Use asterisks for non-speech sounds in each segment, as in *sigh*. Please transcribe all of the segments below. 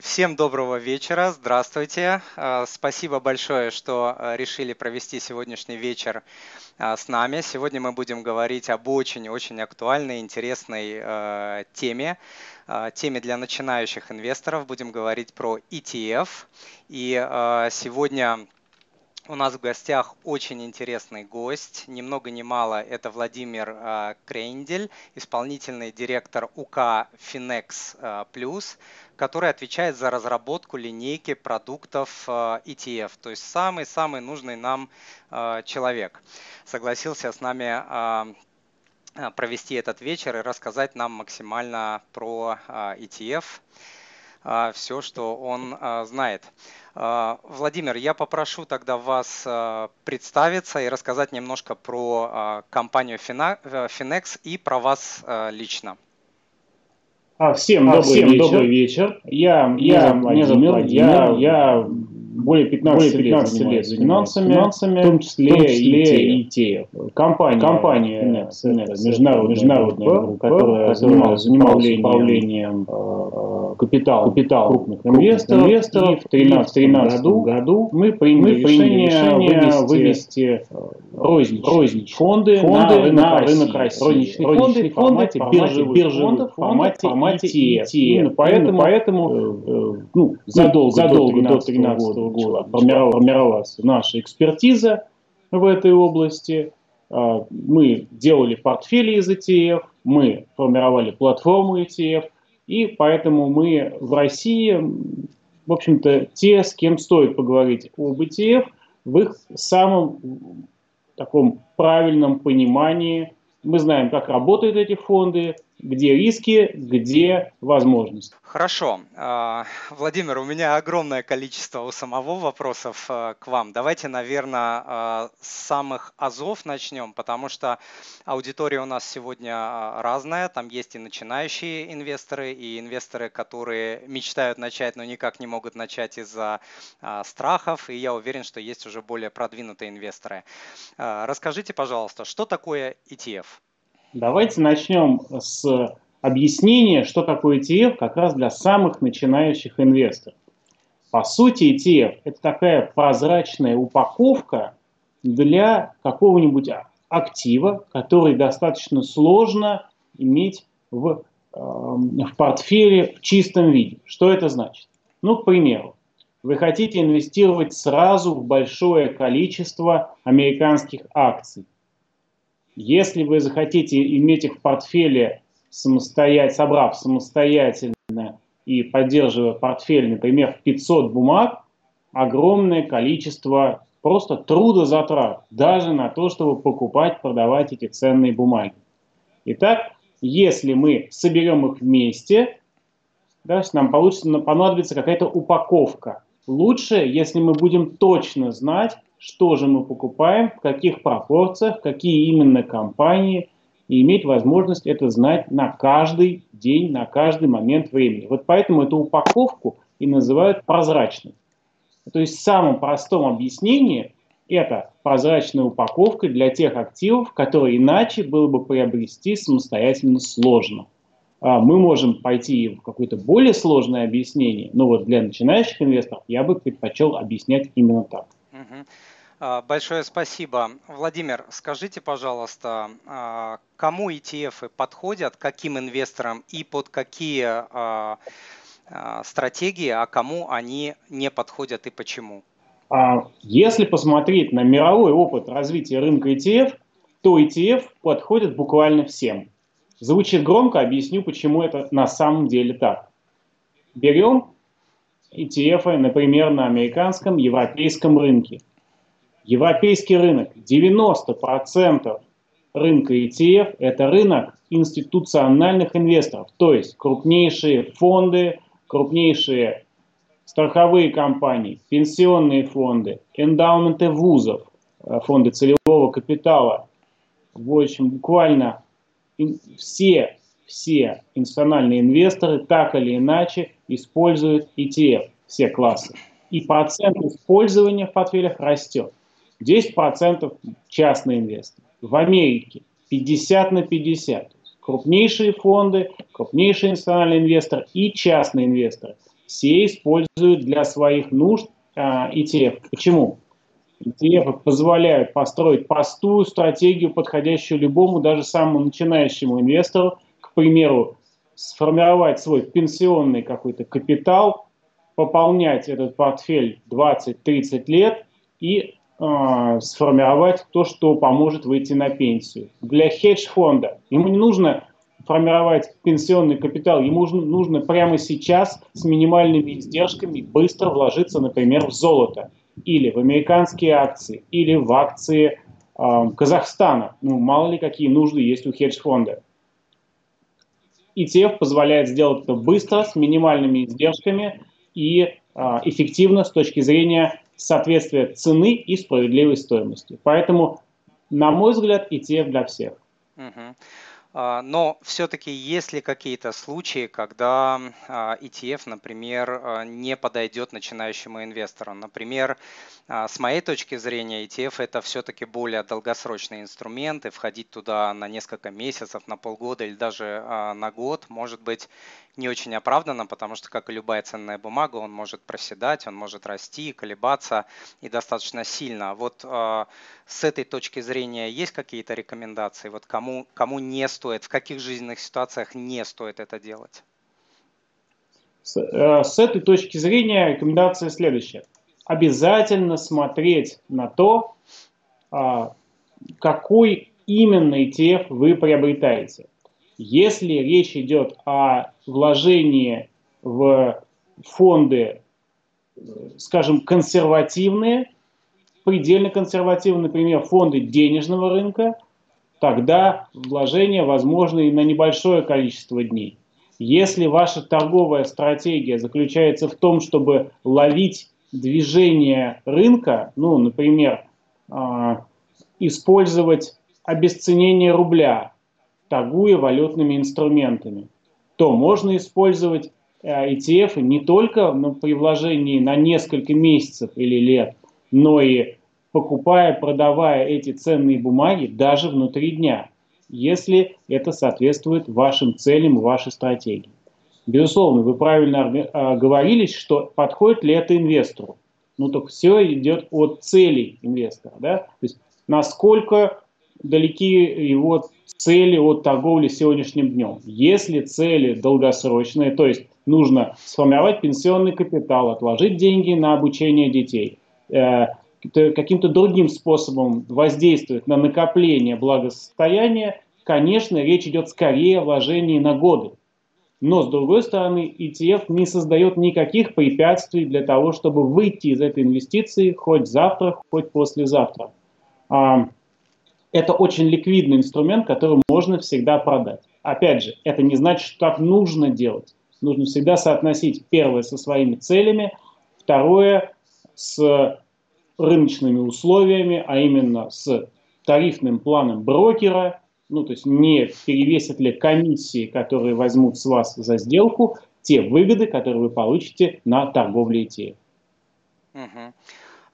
Всем доброго вечера, здравствуйте. А, спасибо большое, что а, решили провести сегодняшний вечер а, с нами. Сегодня мы будем говорить об очень-очень актуальной, интересной теме, теме для начинающих инвесторов. Будем говорить про ETF. И сегодня у нас в гостях очень интересный гость, ни много ни мало, это Владимир э, Крендель, исполнительный директор УК Finex Plus, который отвечает за разработку линейки продуктов ETF, то есть самый-самый нужный нам человек. Согласился с нами провести этот вечер и рассказать нам максимально про ETF, все, что он знает. А, Владимир, я попрошу тогда вас а, представиться и рассказать немножко про а, компанию Finex и про вас лично. Всем добрый, Всем вечер. добрый вечер. Я, я Владимир, я, я более 15, более 15 лет, лет занимался финансами, в том числе, в том числе и те. Компания, компания Finex, международная, международная группа, которая занималась, занималась управлением э, капитала, капитал крупных инвесторов. инвесторов. И в 2013 году, году мы приняли, мы приняли решение вывести, вывести э, розничные, розничные фонды, фонды на рынок России. Розничные, розничные фонды в формате биржевых, биржевых фондов, в формате, формате ETF. Именно поэтому, поэтому э, э, ну, задолго, задолго до 2013 года формировалась наша экспертиза в этой области. А, мы делали портфели из ETF, мы формировали платформу ETF, и поэтому мы в России, в общем-то, те, с кем стоит поговорить об ETF, в их самом таком правильном понимании. Мы знаем, как работают эти фонды, где риски, где возможности. Хорошо. А, Владимир, у меня огромное количество у самого вопросов а, к вам. Давайте, наверное, а, с самых азов начнем, потому что аудитория у нас сегодня разная. Там есть и начинающие инвесторы, и инвесторы, которые мечтают начать, но никак не могут начать из-за страхов. И я уверен, что есть уже более продвинутые инвесторы. Расскажите, пожалуйста, что такое ETF? Давайте начнем с объяснения, что такое ETF как раз для самых начинающих инвесторов. По сути, ETF – это такая прозрачная упаковка для какого-нибудь актива, который достаточно сложно иметь в, э, в портфеле в чистом виде. Что это значит? Ну, к примеру, вы хотите инвестировать сразу в большое количество американских акций. Если вы захотите иметь их в портфеле, самостоятельно, собрав самостоятельно и поддерживая портфель, например, в 500 бумаг, огромное количество просто трудозатрат, даже на то, чтобы покупать, продавать эти ценные бумаги. Итак, если мы соберем их вместе, да, нам получится, понадобится какая-то упаковка. Лучше, если мы будем точно знать, что же мы покупаем, в каких пропорциях, какие именно компании, и иметь возможность это знать на каждый день, на каждый момент времени. Вот поэтому эту упаковку и называют прозрачной. То есть в самом простом объяснении это прозрачная упаковка для тех активов, которые иначе было бы приобрести самостоятельно сложно. А мы можем пойти в какое-то более сложное объяснение, но вот для начинающих инвесторов я бы предпочел объяснять именно так. А, большое спасибо. Владимир, скажите, пожалуйста, а, кому ETF подходят, каким инвесторам и под какие а, стратегии, а кому они не подходят и почему? Если посмотреть на мировой опыт развития рынка ETF, то ETF подходит буквально всем. Звучит громко, объясню, почему это на самом деле так. Берем ETF, например, на американском, европейском рынке – Европейский рынок. 90% рынка ETF – это рынок институциональных инвесторов, то есть крупнейшие фонды, крупнейшие страховые компании, пенсионные фонды, эндаументы вузов, э, фонды целевого капитала. В общем, буквально все, все институциональные инвесторы так или иначе используют ETF, все классы. И процент использования в портфелях растет. 10% частные инвесторы. В Америке 50 на 50. Крупнейшие фонды, крупнейшие национальные инвесторы и частные инвесторы. все используют для своих нужд ETF. Почему? ETF позволяют построить простую стратегию, подходящую любому, даже самому начинающему инвестору. К примеру, сформировать свой пенсионный какой-то капитал, пополнять этот портфель 20-30 лет и э, сформировать то, что поможет выйти на пенсию. Для хедж-фонда ему не нужно формировать пенсионный капитал, ему нужно, нужно прямо сейчас с минимальными издержками быстро вложиться, например, в золото или в американские акции, или в акции э, Казахстана. Ну, мало ли какие нужды есть у хедж-фонда. ETF позволяет сделать это быстро, с минимальными издержками и э, эффективно с точки зрения соответствия цены и справедливой стоимости. Поэтому, на мой взгляд, ETF для всех. Uh-huh. А, но все-таки есть ли какие-то случаи, когда а, ETF, например, а, не подойдет начинающему инвестору? Например, с моей точки зрения, ETF это все-таки более долгосрочный инструмент, и входить туда на несколько месяцев, на полгода или даже на год может быть не очень оправданно, потому что, как и любая ценная бумага, он может проседать, он может расти, колебаться и достаточно сильно. Вот с этой точки зрения есть какие-то рекомендации? Вот кому, кому не стоит, в каких жизненных ситуациях не стоит это делать? С, э, с этой точки зрения рекомендация следующая. Обязательно смотреть на то, э, какой именно ETF вы приобретаете. Если речь идет о вложении в фонды, скажем, консервативные, предельно консервативные, например, фонды денежного рынка, тогда вложения возможны и на небольшое количество дней. Если ваша торговая стратегия заключается в том, чтобы ловить движение рынка, ну, например, э, использовать обесценение рубля, торгуя валютными инструментами, то можно использовать ETF э, не только ну, при вложении на несколько месяцев или лет, но и покупая, продавая эти ценные бумаги даже внутри дня, если это соответствует вашим целям, вашей стратегии. Безусловно, вы правильно э, говорились, что подходит ли это инвестору. Ну, так все идет от целей инвестора. Да? То есть, насколько далеки его цели от торговли сегодняшним днем. Если цели долгосрочные, то есть нужно сформировать пенсионный капитал, отложить деньги на обучение детей, э, каким-то другим способом воздействовать на накопление благосостояния, конечно, речь идет скорее о вложении на годы. Но, с другой стороны, ETF не создает никаких препятствий для того, чтобы выйти из этой инвестиции хоть завтра, хоть послезавтра. А, это очень ликвидный инструмент, который можно всегда продать. Опять же, это не значит, что так нужно делать. Нужно всегда соотносить первое со своими целями, второе с рыночными условиями, а именно с тарифным планом брокера, ну то есть не перевесят ли комиссии, которые возьмут с вас за сделку, те выгоды, которые вы получите на торговле ETF. Угу.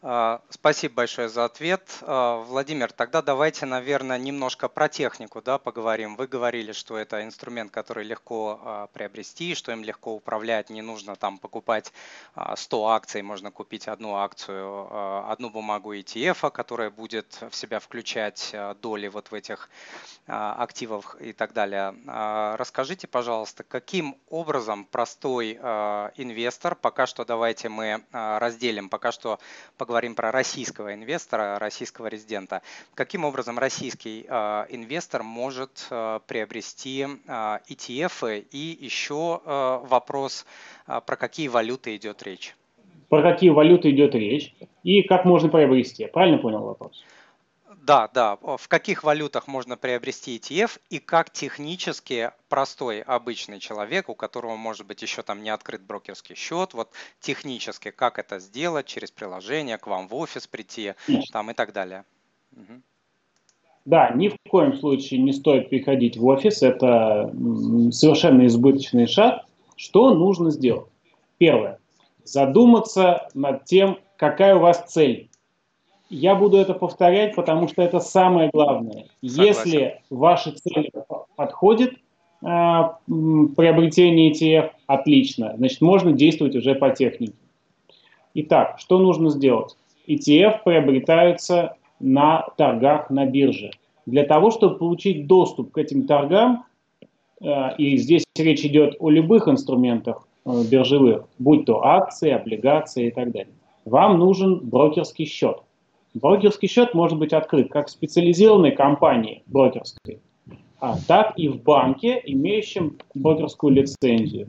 А, спасибо большое за ответ. А, Владимир, тогда давайте, наверное, немножко про технику да, поговорим. Вы говорили, что это инструмент, который легко а, приобрести, что им легко управлять, не нужно там покупать 100 акций, можно купить одну акцию, одну бумагу ETF, которая будет в себя включать доли вот в этих активах и так далее. Расскажите, пожалуйста, каким образом простой инвестор, пока что давайте мы разделим, пока что поговорим говорим про российского инвестора, российского резидента. Каким образом российский э, инвестор может э, приобрести э, ETF? И еще вопрос, про какие валюты идет речь? Про какие валюты идет речь и как можно приобрести? Правильно понял вопрос? Да, да. В каких валютах можно приобрести ETF и как технически простой обычный человек, у которого может быть еще там не открыт брокерский счет, вот технически как это сделать через приложение, к вам в офис прийти там и так далее. Угу. Да, ни в коем случае не стоит приходить в офис, это совершенно избыточный шаг. Что нужно сделать? Первое. Задуматься над тем, какая у вас цель я буду это повторять, потому что это самое главное. Согласен. Если ваши цели подходят, приобретения ETF, отлично. Значит, можно действовать уже по технике. Итак, что нужно сделать? ETF приобретаются на торгах на бирже. Для того, чтобы получить доступ к этим торгам, э, и здесь речь идет о любых инструментах э, биржевых, будь то акции, облигации и так далее, вам нужен брокерский счет. Брокерский счет может быть открыт как в специализированной компании брокерской, а так и в банке, имеющем брокерскую лицензию.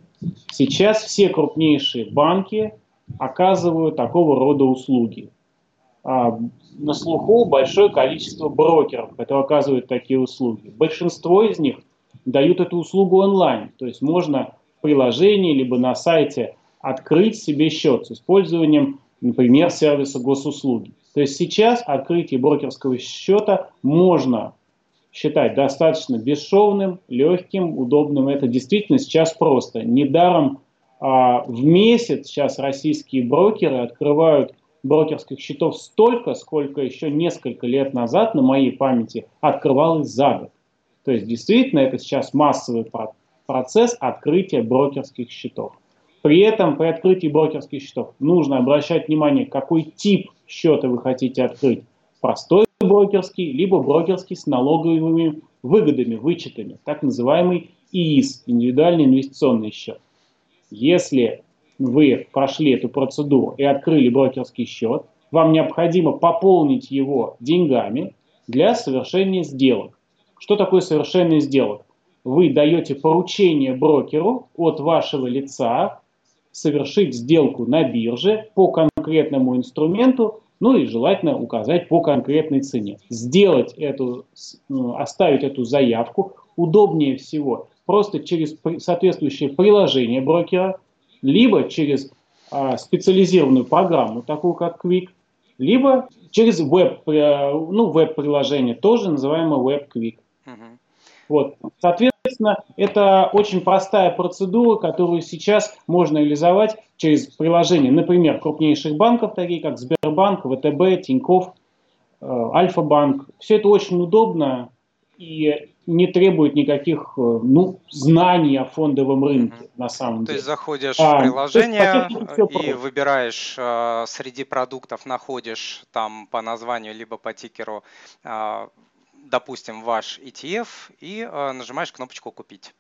Сейчас все крупнейшие банки оказывают такого рода услуги. А, на слуху большое количество брокеров, которые оказывают такие услуги. Большинство из них дают эту услугу онлайн, то есть можно в приложении либо на сайте открыть себе счет с использованием, например, сервиса госуслуги. То есть сейчас открытие брокерского счета можно считать достаточно бесшовным, легким, удобным. Это действительно сейчас просто. Недаром а, в месяц сейчас российские брокеры открывают брокерских счетов столько, сколько еще несколько лет назад на моей памяти открывалось за год. То есть действительно это сейчас массовый процесс открытия брокерских счетов. При этом при открытии брокерских счетов нужно обращать внимание, какой тип счета вы хотите открыть. Простой брокерский, либо брокерский с налоговыми выгодами, вычетами, так называемый ИИС, индивидуальный инвестиционный счет. Если вы прошли эту процедуру и открыли брокерский счет, вам необходимо пополнить его деньгами для совершения сделок. Что такое совершение сделок? Вы даете поручение брокеру от вашего лица совершить сделку на бирже по конкретному инструменту, ну и желательно указать по конкретной цене. Сделать эту, ну, оставить эту заявку удобнее всего просто через соответствующее приложение брокера, либо через а, специализированную программу, такую как Quick, либо через веб, э, ну, веб-приложение, тоже называемое Web Quick. Uh-huh. Вот. Соответственно, это очень простая процедура, которую сейчас можно реализовать через приложение, например, крупнейших банков, такие как Сбербанк, ВТБ, Тинькофф, э, Альфа-банк. Все это очень удобно, и не требует никаких э, ну, знаний о фондовом рынке на самом то деле. То есть заходишь а, в приложение есть, и выбираешь э, среди продуктов, находишь там по названию либо по тикеру, э, допустим, ваш ETF и э, нажимаешь кнопочку «Купить».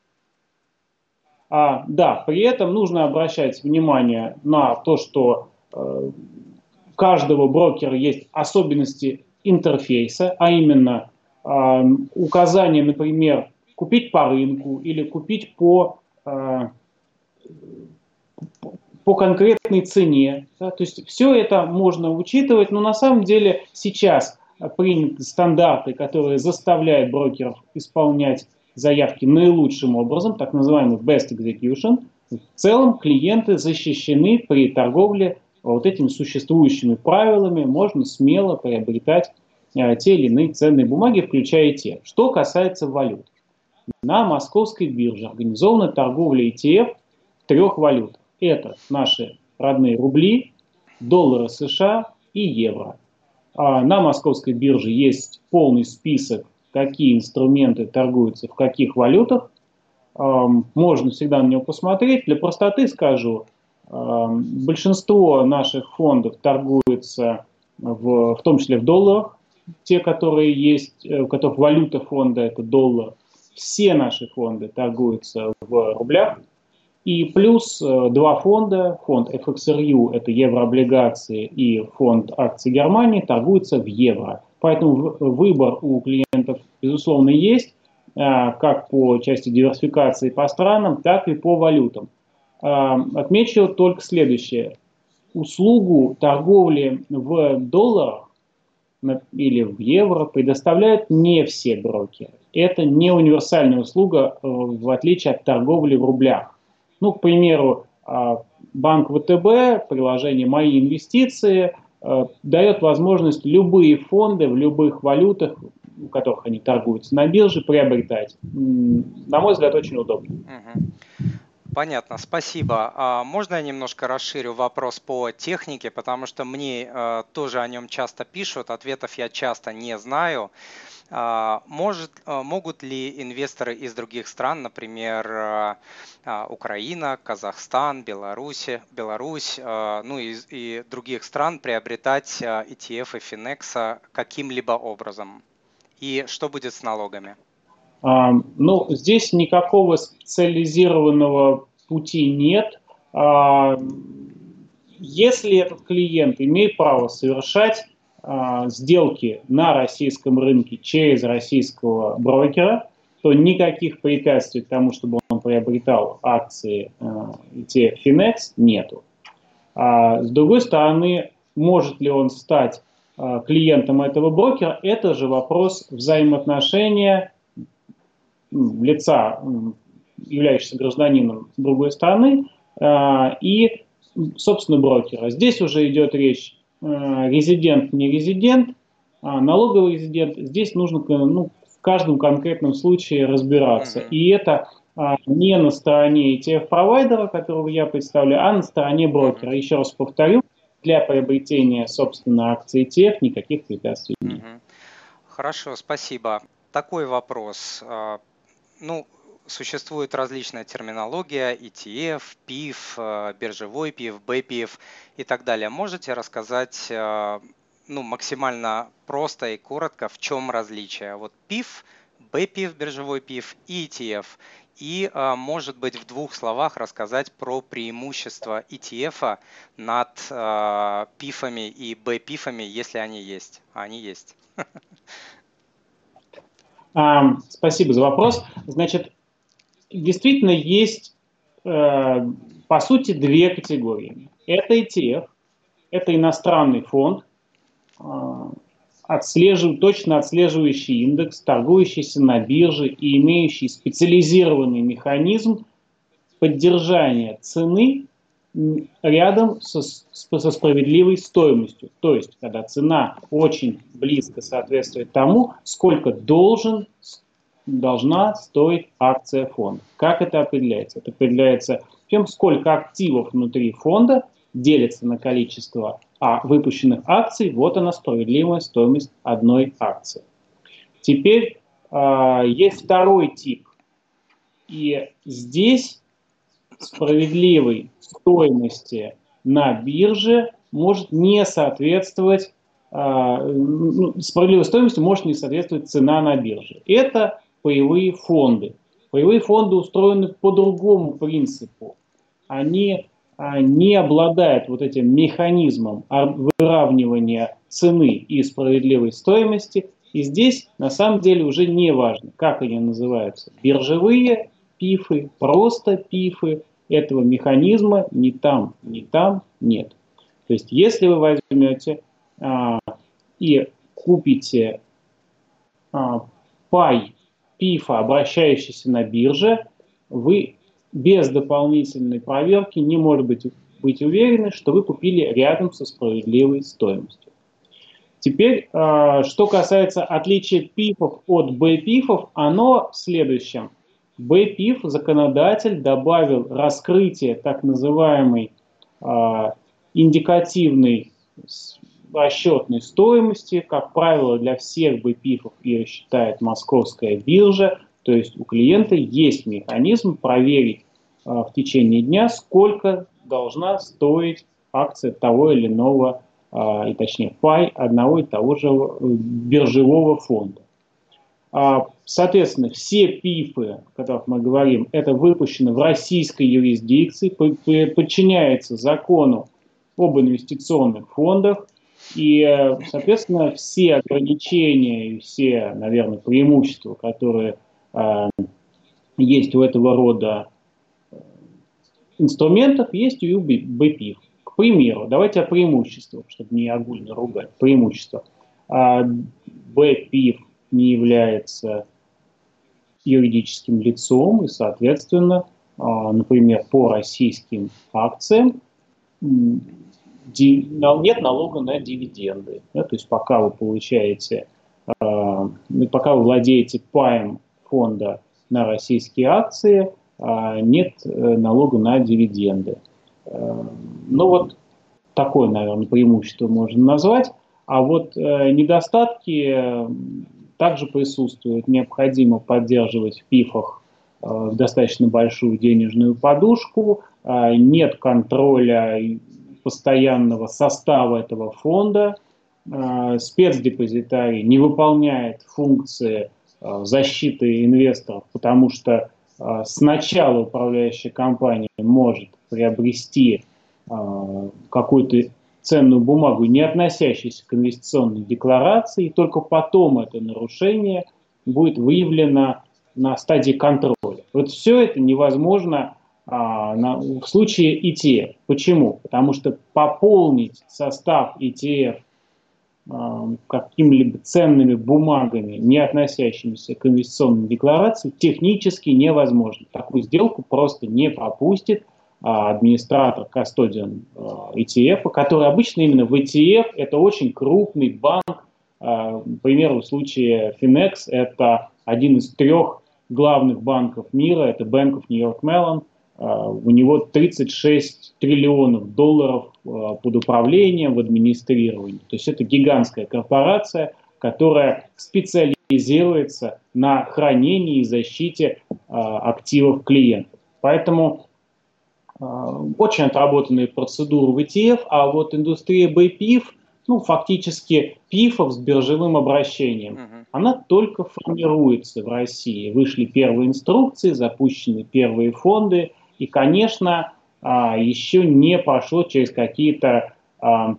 А, да, при этом нужно обращать внимание на то, что э, у каждого брокера есть особенности интерфейса, а именно указание, например, купить по рынку или купить по, а, по конкретной цене. Да? То есть все это можно учитывать, но на самом деле сейчас приняты стандарты, которые заставляют брокеров исполнять заявки наилучшим образом, так называемый best execution. В целом клиенты защищены при торговле вот этими существующими правилами, можно смело приобретать Э, те или иные ценные бумаги, включая те. Что касается валют. На московской бирже организована торговля ETF трех валютах. Это наши родные рубли, доллары США и евро. А на московской бирже есть полный список, какие инструменты торгуются в каких валютах. Можно всегда на него посмотреть. Для простоты скажу, большинство наших фондов торгуется в, в том числе в долларах, те, которые есть, э, у которых валюта фонда это доллар, все наши фонды торгуются в рублях. И плюс э, два фонда, фонд FXRU, это еврооблигации, и фонд акций Германии, торгуются в евро. Поэтому выбор у клиентов, безусловно, есть, а, как по части диверсификации по странам, так и по валютам. А, отмечу только следующее. Услугу торговли в долларах или в евро предоставляют не все брокеры. Это не универсальная услуга, э, в отличие от торговли в рублях. Ну, к примеру, а, банк ВТБ, приложение «Мои инвестиции» э, дает возможность любые фонды в любых валютах, в которых они торгуются на бирже, приобретать. На мой взгляд, очень удобно. Понятно, спасибо. А можно я немножко расширю вопрос по технике, потому что мне э, тоже о нем часто пишут, ответов я часто не знаю. А, может, э, могут ли инвесторы из других стран, например, э, а, Украина, Казахстан, Беларусь, Беларусь, ну и, и других стран приобретать ETF и Finex каким-либо образом? И что будет с налогами? А, ну, здесь никакого специализированного пути нет. А, если этот клиент имеет право совершать а, сделки на российском рынке через российского брокера, то никаких препятствий к тому, чтобы он приобретал акции ETF Finex, нету. А с другой стороны, может ли он стать клиентом этого брокера, это же вопрос взаимоотношения лица, являющегося гражданином другой страны, а, и, собственно, брокера. Здесь уже идет речь а, резидент, не резидент, а налоговый резидент. Здесь нужно ну, в каждом конкретном случае разбираться. И это не на стороне ETF-провайдера, которого я представляю, а на стороне брокера. Еще раз повторю, для приобретения, собственно, акций ETF никаких препятствий нет. Хорошо, спасибо. Такой вопрос ну, существует различная терминология, ETF, PIF, э, биржевой PIF, BPIF и так далее. Можете рассказать э, ну, максимально просто и коротко, в чем различие? Вот PIF, BPIF, биржевой PIF и ETF. И, э, может быть, в двух словах рассказать про преимущества ETF над PIF и BPIF, если они есть. А они есть. *laughs* Спасибо за вопрос. Значит, действительно есть, э, по сути, две категории. Это ETF, это иностранный фонд, э, отслежив, точно отслеживающий индекс, торгующийся на бирже и имеющий специализированный механизм поддержания цены рядом со, со справедливой стоимостью. То есть, когда цена очень близко соответствует тому, сколько должен, должна стоить акция фонда. Как это определяется? Это определяется тем, сколько активов внутри фонда делится на количество а, выпущенных акций. Вот она справедливая стоимость одной акции. Теперь э, есть второй тип. И здесь справедливой стоимости на бирже может не соответствовать а, ну, справедливой стоимости может не соответствовать цена на бирже. Это паевые фонды. Паевые фонды устроены по другому принципу. Они а, не обладают вот этим механизмом выравнивания цены и справедливой стоимости. И здесь на самом деле уже не важно, как они называются. Биржевые пифы, просто пифы этого механизма ни там, ни там нет. То есть, если вы возьмете а, и купите а, пай пифа, обращающийся на бирже, вы без дополнительной проверки не может быть, быть уверены, что вы купили рядом со справедливой стоимостью. Теперь, а, что касается отличия пифов от б-пифов, оно в следующем – BPIF законодатель добавил раскрытие так называемой э, индикативной расчетной стоимости. Как правило, для всех BPIF ее считает московская биржа. То есть у клиента есть механизм проверить э, в течение дня, сколько должна стоить акция того или иного, э, и точнее пай одного и того же биржевого фонда. А, соответственно, все ПИФы, о которых мы говорим, это выпущено в российской юрисдикции, подчиняется закону об инвестиционных фондах, и, соответственно, все ограничения и все, наверное, преимущества, которые э, есть у этого рода э, инструментов, есть у БПИФ. К примеру, давайте о преимуществах, чтобы не огульно ругать. Преимущества. БПИФ не является юридическим лицом, и, соответственно, а, например, по российским акциям нет налога на дивиденды. То есть пока вы получаете, а, пока вы владеете паем фонда на российские акции, нет налога на дивиденды. Ну вот такое, наверное, преимущество можно назвать. А вот недостатки также присутствуют. Необходимо поддерживать в ПИФах достаточно большую денежную подушку, нет контроля постоянного состава этого фонда, э, спецдепозитарий не выполняет функции э, защиты инвесторов, потому что э, сначала управляющая компания может приобрести какую-то ценную бумагу, не относящуюся к инвестиционной декларации, и только потом это нарушение будет выявлено на стадии контроля. Вот все это невозможно а, на, в случае ETF. Почему? Потому что пополнить состав ETF а, какими-либо ценными бумагами, не относящимися к инвестиционной декларации, технически невозможно. Такую сделку просто не пропустит администратор, кастодиан а, ETF, который обычно именно в ETF это очень крупный банк. А, к примеру, в случае Finex это один из трех главных банков мира, это Bank of New York Mellon, а, у него 36 триллионов долларов а, под управлением, в администрировании. То есть это гигантская корпорация, которая специализируется на хранении и защите а, активов клиентов. Поэтому очень отработанные процедуры в ETF, а вот индустрия BPIF, ну, фактически ПИФов с биржевым обращением, uh-huh. она только формируется в России. Вышли первые инструкции, запущены первые фонды, и, конечно, а, еще не прошло через какие-то а,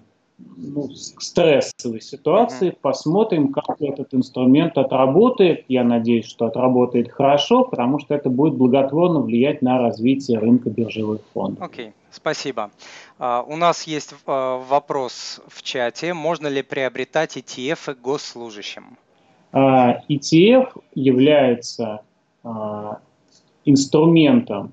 ну, стрессовые ситуации. Посмотрим, как этот инструмент отработает. Я надеюсь, что отработает хорошо, потому что это будет благотворно влиять на развитие рынка биржевых фондов. Окей, okay, спасибо. Uh, у нас есть uh, вопрос в чате. Можно ли приобретать ETF госслужащим? Uh, ETF является инструментом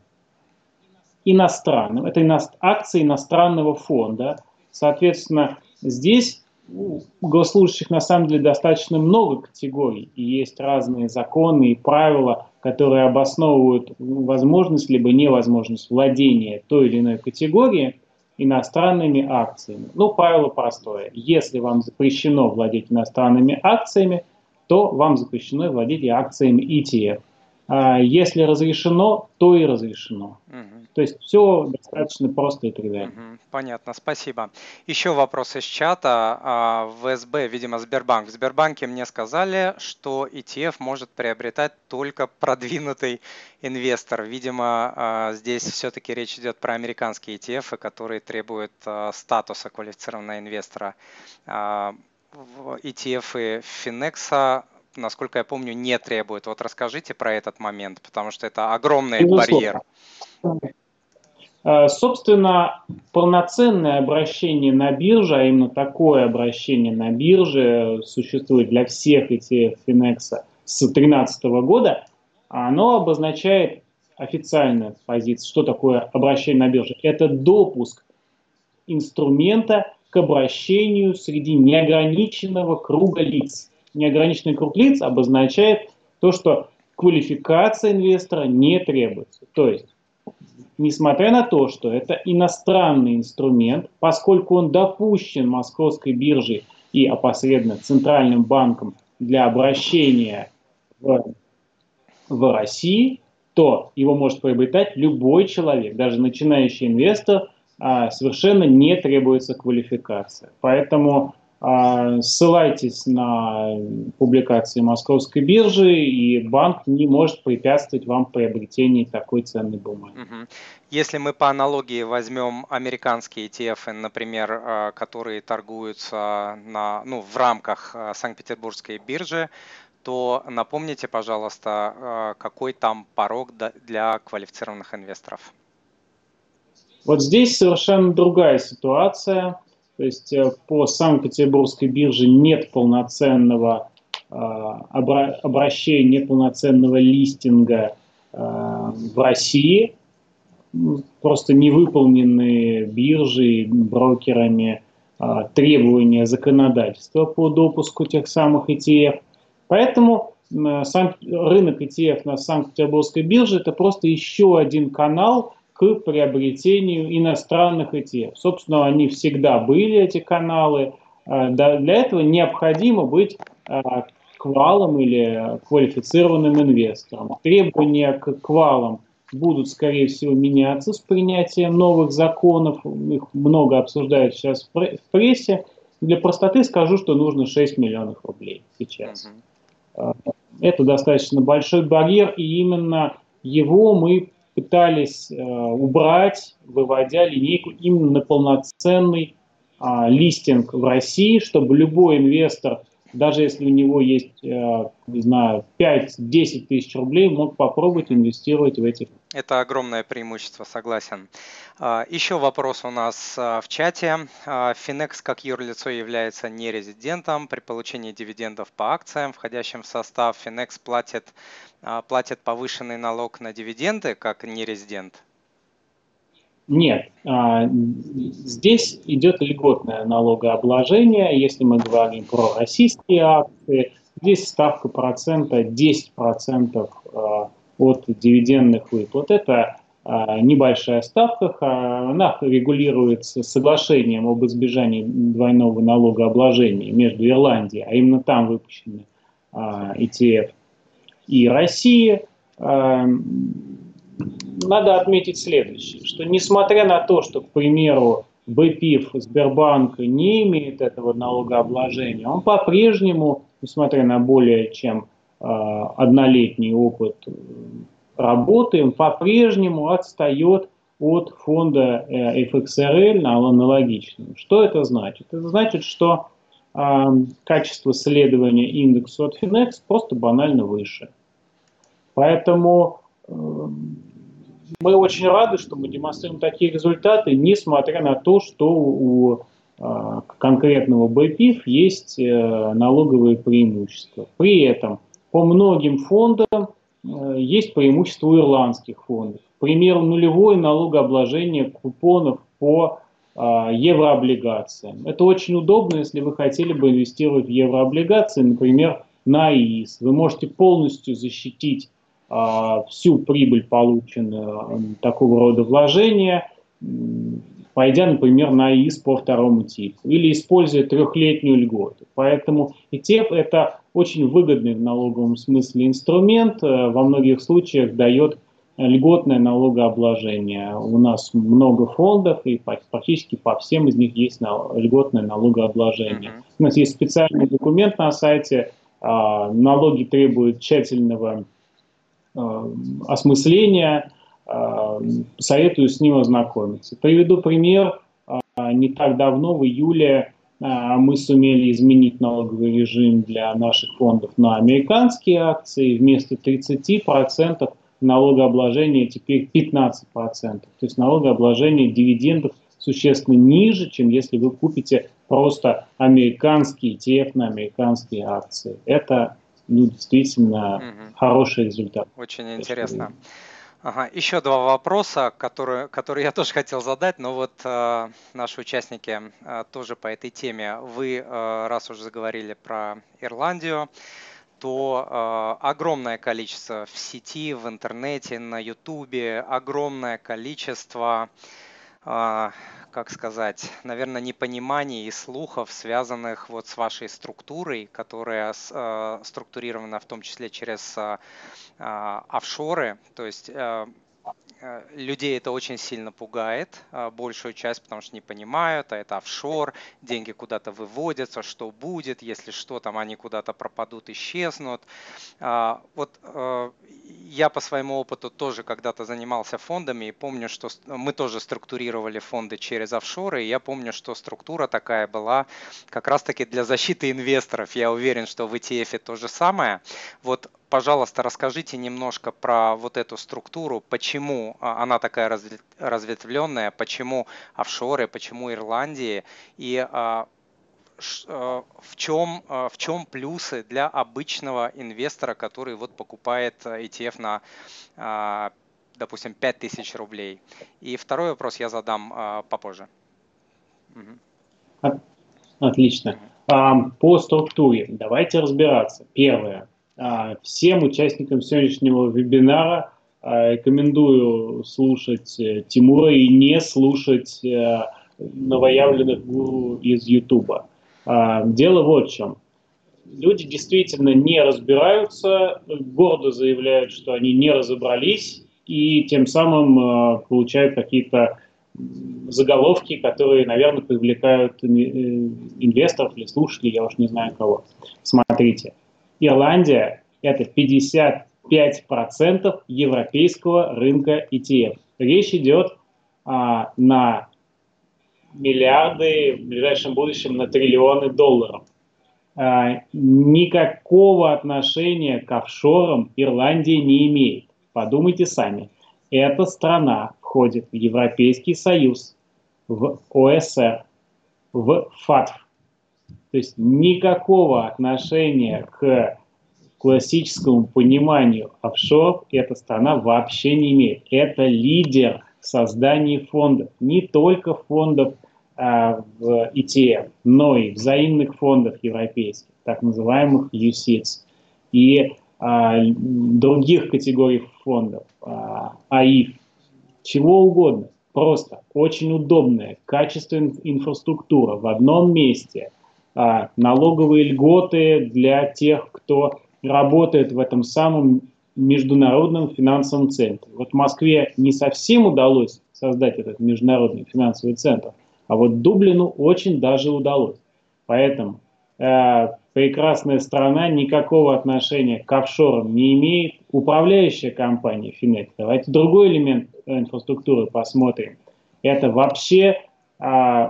иностранным, это акции иностранного фонда. Соответственно, здесь у госслужащих на самом деле достаточно много категорий, и есть разные законы и правила, которые обосновывают возможность либо невозможность владения той или иной категории иностранными акциями. Ну, правило простое. Если вам запрещено владеть иностранными акциями, то вам запрещено владеть и акциями ETF. А если разрешено, то и разрешено. Угу. То есть все достаточно просто и далее. Угу. Понятно, спасибо. Еще вопрос из чата. А, в СБ, видимо, Сбербанк. В Сбербанке мне сказали, что ETF может приобретать только продвинутый инвестор. Видимо, а, здесь все-таки речь идет про американские ETF, которые требуют статуса квалифицированного инвестора. ETF Finex насколько я помню, не требует. Вот расскажите про этот момент, потому что это огромный Безусловно. барьер. Э, собственно, полноценное обращение на бирже, а именно такое обращение на бирже существует для всех ETF Finex с 2013 года, оно обозначает официальную позицию. Что такое обращение на бирже? Это допуск инструмента к обращению среди неограниченного круга лиц неограниченный круг лиц обозначает то, что квалификация инвестора не требуется. То есть, несмотря на то, что это иностранный инструмент, поскольку он допущен Московской биржей и опосредованно Центральным банком для обращения в, в России, то его может приобретать любой человек, даже начинающий инвестор, а, совершенно не требуется квалификация. Поэтому а, ссылайтесь на публикации Московской биржи, и банк не может препятствовать вам приобретении такой ценной бумаги. Если мы по аналогии возьмем американские ETF, например, а, которые торгуются на, ну, в рамках а, Санкт-Петербургской биржи, то напомните, пожалуйста, какой там порог для квалифицированных инвесторов? Вот здесь совершенно другая ситуация. То есть э, по Санкт-Петербургской бирже нет полноценного э, обращения, нет полноценного листинга э, в России. Просто не выполнены биржей, брокерами требования законодательства по допуску тех самых ETF. Поэтому рынок ETF на Санкт-Петербургской бирже – это просто еще один канал к приобретению иностранных ETF. Собственно, они всегда были, эти каналы. Для этого необходимо быть квалом или квалифицированным инвестором. Требования к квалам будут, скорее всего, меняться с принятием новых законов. Их много обсуждают сейчас в прессе. Для простоты скажу, что нужно 6 миллионов рублей сейчас. Uh-huh. Это достаточно большой барьер, и именно его мы пытались э, убрать, выводя линейку именно на полноценный э, листинг в России, чтобы любой инвестор даже если у него есть, э, не знаю, 5-10 тысяч рублей, мог попробовать инвестировать в эти. Это огромное преимущество, согласен. А, еще вопрос у нас а, в чате. Finex как юрлицо является нерезидентом. При получении дивидендов по акциям, входящим в состав, Finex платит, а, платит повышенный налог на дивиденды как нерезидент? Нет, а, здесь идет льготное налогообложение. Если мы говорим про российские акции, здесь ставка процента 10% а, от дивидендных выплат. Это а, небольшая ставка, она регулируется соглашением об избежании двойного налогообложения между Ирландией, а именно там выпущены ETF, и Россией надо отметить следующее, что несмотря на то, что, к примеру, БПИФ Сбербанка не имеет этого налогообложения, он по-прежнему, несмотря на более чем однолетний опыт э, работы, по-прежнему отстает от фонда э, FXRL на аналогичную. Что это значит? Это значит, что э, качество следования индексу от Finex просто банально выше. Поэтому э, мы очень рады, что мы демонстрируем такие результаты, несмотря на то, что у а, конкретного БПИФ есть налоговые преимущества. При этом по многим фондам э, есть преимущество у ирландских фондов. К примеру, нулевое налогообложение купонов по а, еврооблигациям. Это очень удобно, если вы хотели бы инвестировать в еврооблигации, например, на ИИС. Вы можете полностью защитить а, всю прибыль, полученную такого рода вложения, пойдя, например, на ИИС по второму типу или используя трехлетнюю льготу. Поэтому ETF – это очень выгодный в налоговом смысле инструмент, э, во многих случаях дает льготное налогообложение. У нас много фондов, и практически по всем из них есть льготное налогообложение. У нас есть специальный документ на сайте, а, налоги требуют тщательного Э, осмысления, э, советую с ним ознакомиться. Приведу пример. Э, не так давно, в июле, мы сумели изменить налоговый режим для наших фондов на американские акции. Вместо 30% налогообложение теперь 15%. То есть налогообложение дивидендов существенно ниже, чем если вы купите просто американский ETF на американские акции. Это ну, действительно угу. хороший результат. Очень интересно. Ага, еще два вопроса, которые, которые я *laughs* тоже хотел задать, но вот э, наши участники э, тоже по этой теме. Вы, э, раз уже заговорили про Ирландию, то э, огромное количество в сети, в интернете, на Ютубе, огромное количество э, как сказать, наверное, непониманий и слухов, связанных вот с вашей структурой, которая э, структурирована в том числе через э, э, офшоры, то есть людей это очень сильно пугает, э, большую часть, потому что не понимают, а это офшор, деньги куда-то выводятся, что будет, если что, там они куда-то пропадут, исчезнут. А, вот э, я по своему опыту тоже когда-то занимался фондами и помню, что мы тоже структурировали фонды через офшоры, и я помню, что структура такая была как раз-таки для защиты инвесторов. Я уверен, что в ETF то же самое. Вот пожалуйста, расскажите немножко про вот эту структуру, почему а, она такая разветвленная, почему офшоры, почему Ирландии и а, а, в чем, в чем плюсы для обычного инвестора, который вот покупает ETF на, допустим, 5000 рублей. И второй вопрос я задам попозже. Отлично. По структуре давайте разбираться. Первое Всем участникам сегодняшнего вебинара рекомендую слушать Тимура и не слушать новоявленных гуру из Ютуба. Дело вот в чем люди действительно не разбираются, гордо заявляют, что они не разобрались, и тем самым э, получают какие-то заголовки, которые, наверное, привлекают э, инвесторов или слушателей, я уж не знаю кого. Смотрите, Ирландия – это 55% европейского рынка ETF. Речь идет а, на миллиарды, в ближайшем будущем на триллионы долларов. А, никакого отношения к офшорам Ирландия не имеет. Подумайте сами. Эта страна входит в Европейский Союз, в ОСР, в ФАТФ. То есть никакого отношения к классическому пониманию офшоров эта страна вообще не имеет. Это лидер в создании фондов, не только фондов а, в ETF, но и взаимных фондов европейских, так называемых UCITS, и а, других категорий фондов, а, АИФ, чего угодно. Просто очень удобная, качественная инфраструктура в одном месте, налоговые льготы для тех, кто работает в этом самом международном финансовом центре. Вот в Москве не совсем удалось создать этот международный финансовый центр, а вот Дублину очень даже удалось. Поэтому э, прекрасная страна никакого отношения к офшорам не имеет. Управляющая компания Финек. Давайте другой элемент инфраструктуры посмотрим. Это вообще э,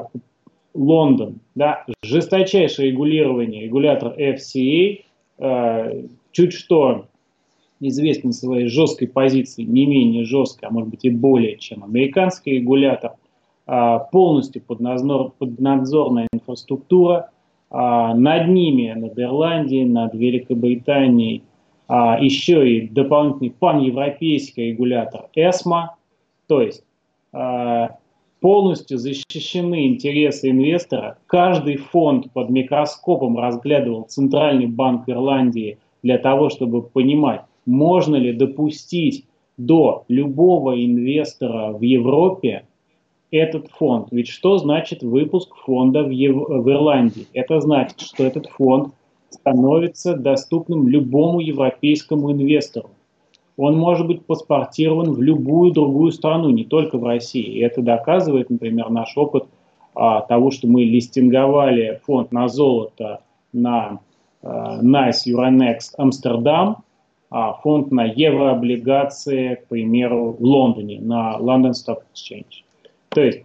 Лондон. Да? Жесточайшее регулирование, регулятор FCA, э, чуть что известен своей жесткой позицией, не менее жесткой, а может быть и более, чем американский регулятор – а, полностью поднадзор, поднадзорная инфраструктура. А, над ними, над Ирландией, над Великобританией, а, еще и дополнительный паневропейский регулятор ESMA, то есть полностью защищены интересы инвестора. Каждый фонд под микроскопом разглядывал Центральный банк Ирландии для того, чтобы понимать, можно ли допустить до любого инвестора в Европе этот фонд. Ведь что значит выпуск фонда в, Ев... в Ирландии? Это значит, что этот фонд становится доступным любому европейскому инвестору. Он может быть паспортирован в любую другую страну, не только в России. И это доказывает, например, наш опыт а, того, что мы листинговали фонд на золото на а, NICE Euronext Амстердам, а фонд на еврооблигации, к примеру, в Лондоне, на London Stock Exchange. То есть,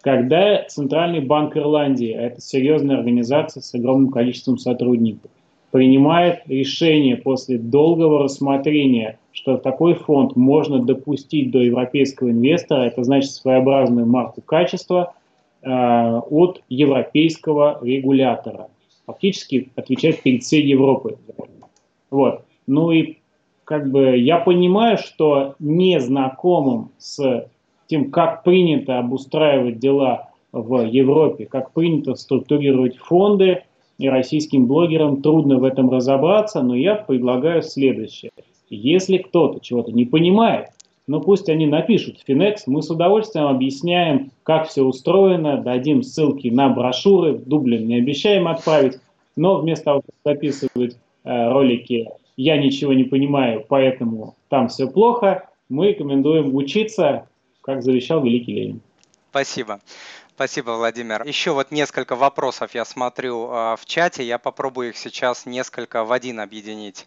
когда Центральный банк Ирландии, а это серьезная организация с огромным количеством сотрудников, принимает решение после долгого рассмотрения, что такой фонд можно допустить до европейского инвестора, это значит своеобразную марку качества э, от европейского регулятора. Фактически отвечает перед всей Европой. Вот. Ну и как бы я понимаю, что незнакомым с тем, как принято обустраивать дела в Европе, как принято структурировать фонды, российским блогерам трудно в этом разобраться, но я предлагаю следующее. Если кто-то чего-то не понимает, ну пусть они напишут в Finex, мы с удовольствием объясняем, как все устроено, дадим ссылки на брошюры, Дублин не обещаем отправить, но вместо того, чтобы записывать э, ролики «я ничего не понимаю, поэтому там все плохо», мы рекомендуем учиться, как завещал великий Ленин. Спасибо. Спасибо, Владимир. Еще вот несколько вопросов я смотрю а, в чате, я попробую их сейчас несколько в один объединить.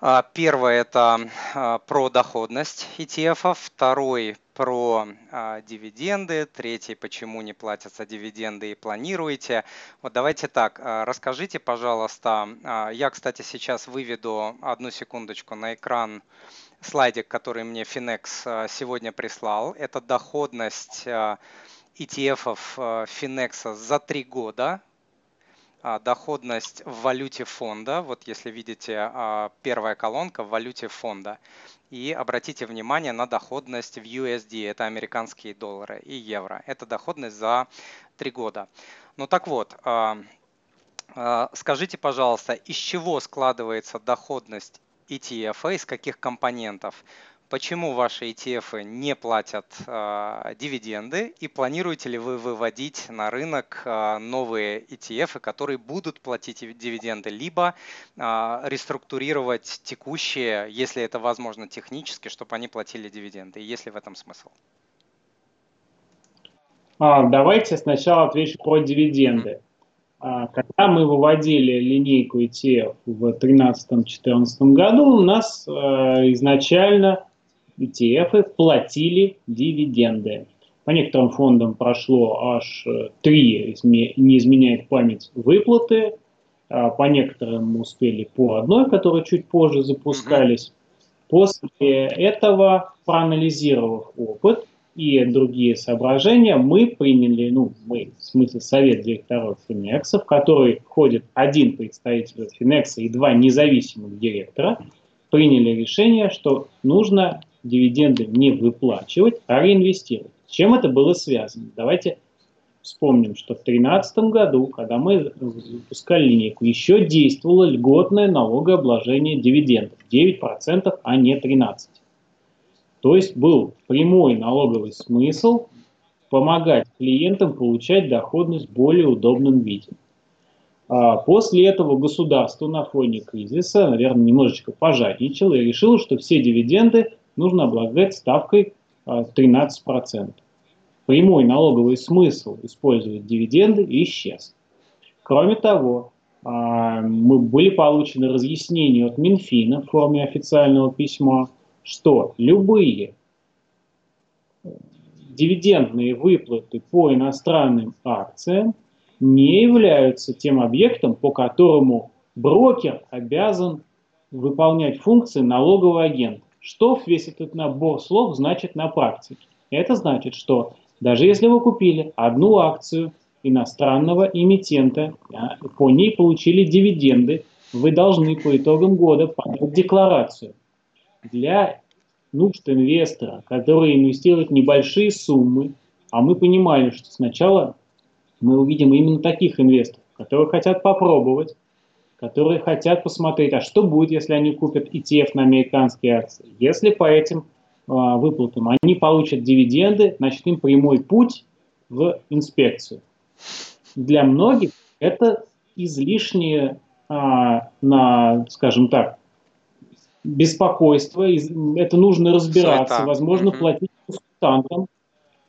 А, первое – это а, про доходность ETF, второй – про дивиденды, третий – почему не платятся дивиденды и планируете. Вот давайте так, расскажите, пожалуйста, я, кстати, сейчас выведу одну секундочку на экран слайдик, который мне Finex сегодня прислал. Это доходность ETF а, Finex за три года. А, доходность в валюте фонда. Вот если видите, первая колонка в валюте фонда. И обратите внимание на доходность в USD, это американские доллары, и евро. Это доходность за три года. Ну так вот, А, скажите, пожалуйста, из чего складывается доходность ETF, из каких компонентов? Почему ваши ETF не платят э, дивиденды и планируете ли вы выводить на рынок э, новые ETF, которые будут платить дивиденды, либо э, реструктурировать текущие, если это возможно технически, чтобы они платили дивиденды? Есть ли в этом смысл? А, давайте сначала отвечу про дивиденды. Когда мы выводили линейку ETF в 2013-2014 году, у нас изначально ETF платили дивиденды. По некоторым фондам прошло аж э, три, не изменяет память, выплаты. А по некоторым успели по одной, которые чуть позже запускались. После этого, проанализировав опыт и другие соображения, мы приняли, ну, мы, в смысле, совет директоров Финекса, в который входит один представитель Финекса и два независимых директора, приняли решение, что нужно дивиденды не выплачивать, а реинвестировать. С чем это было связано? Давайте вспомним, что в 2013 году, когда мы выпускали линейку, еще действовало льготное налогообложение дивидендов 9%, а не 13%. То есть был прямой налоговый смысл помогать клиентам получать доходность в более удобном виде. А после этого государство на фоне кризиса, наверное, немножечко пожадничало и решило, что все дивиденды нужно облагать ставкой 13%. А, Прямой налоговый смысл использовать дивиденды исчез. Кроме того, а, мы были получены разъяснения от Минфина в форме официального письма, что любые дивидендные выплаты по иностранным акциям не являются тем объектом, по которому брокер обязан выполнять функции налогового агента. Что весь этот набор слов значит на практике? Это значит, что даже если вы купили одну акцию иностранного эмитента, по ней получили дивиденды, вы должны по итогам года подать декларацию. Для нужд инвестора, который инвестирует небольшие суммы, а мы понимали, что сначала мы увидим именно таких инвесторов, которые хотят попробовать, которые хотят посмотреть, а что будет, если они купят ETF на американские акции. Если по этим а, выплатам они получат дивиденды, значит им прямой путь в инспекцию. Для многих это излишнее а, на, скажем так, беспокойство, это нужно разбираться, возможно, платить консультантам,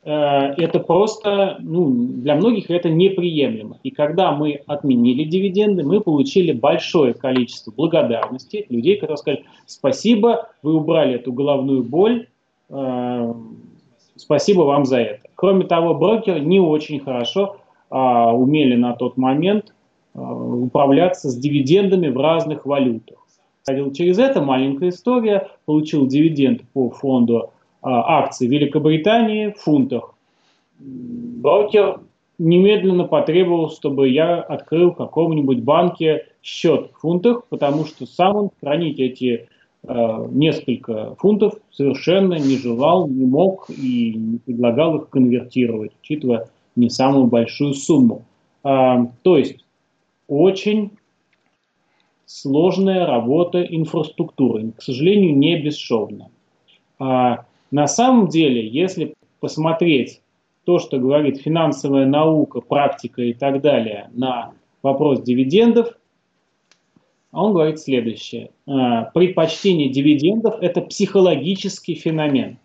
это просто, ну, для многих это неприемлемо. И когда мы отменили дивиденды, мы получили большое количество благодарности людей, которые сказали, спасибо, вы убрали эту головную боль, э, спасибо вам за это. Кроме того, брокеры не очень хорошо а, умели на тот момент а, управляться с дивидендами в разных валютах. Через это, маленькая история, получил дивиденд по фонду акций Великобритании в фунтах. Брокер немедленно потребовал, чтобы я открыл в каком-нибудь банке счет в фунтах, потому что сам он хранить эти э, несколько фунтов совершенно не желал, не мог и не предлагал их конвертировать, учитывая не самую большую сумму. А, то есть очень сложная работа инфраструктуры, к сожалению, не бесшовная. А, на самом деле, если посмотреть то, что говорит финансовая наука, практика и так далее на вопрос дивидендов, он говорит следующее. А, предпочтение дивидендов – это психологический феномен.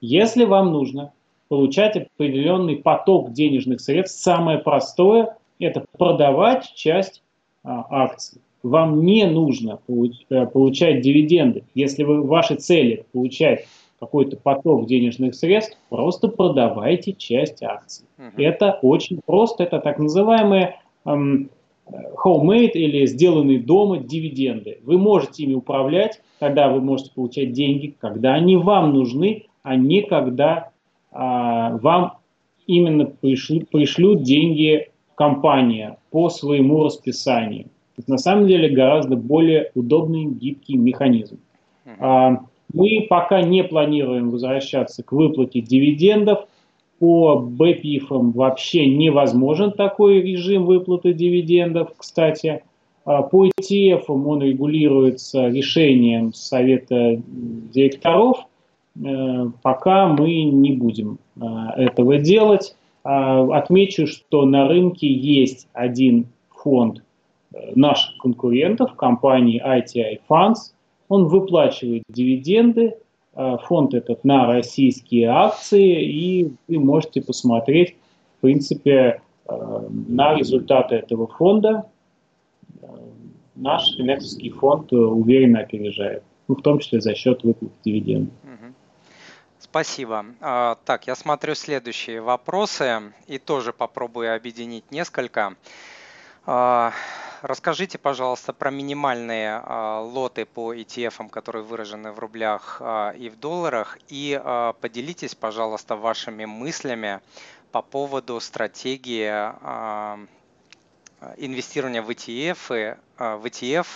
Если вам нужно получать определенный поток денежных средств, самое простое – это продавать часть а, акций. Вам не нужно э, получать дивиденды. Если вы, ваши цели получать какой-то поток денежных средств, просто продавайте часть акций. Угу. Это очень просто, это так называемые эм, homemade или сделанные дома дивиденды. Вы можете ими управлять, когда вы можете получать деньги, когда они вам нужны, а не когда а, вам именно пришлют, пришлют деньги компания по своему расписанию. Это на самом деле гораздо более удобный, гибкий механизм. Uh-huh. Мы пока не планируем возвращаться к выплате дивидендов. По БПИФам вообще невозможен такой режим выплаты дивидендов, кстати. А по ETF он регулируется решением Совета директоров. Э, пока мы не будем э, этого делать. А, отмечу, что на рынке есть один фонд э, наших конкурентов, компании ITI Funds. Он выплачивает дивиденды, фонд этот на российские акции, и вы можете посмотреть, в принципе, на результаты этого фонда наш финансовский фонд э, уверенно опережает, ну, в том числе за счет выплат дивидендов. Спасибо. А, так, я смотрю следующие вопросы и тоже попробую объединить несколько. А, расскажите, пожалуйста, про минимальные а, лоты по ETF, которые выражены в рублях и в долларах, и поделитесь, пожалуйста, вашими мыслями по поводу стратегии инвестирования в ETF, в ETF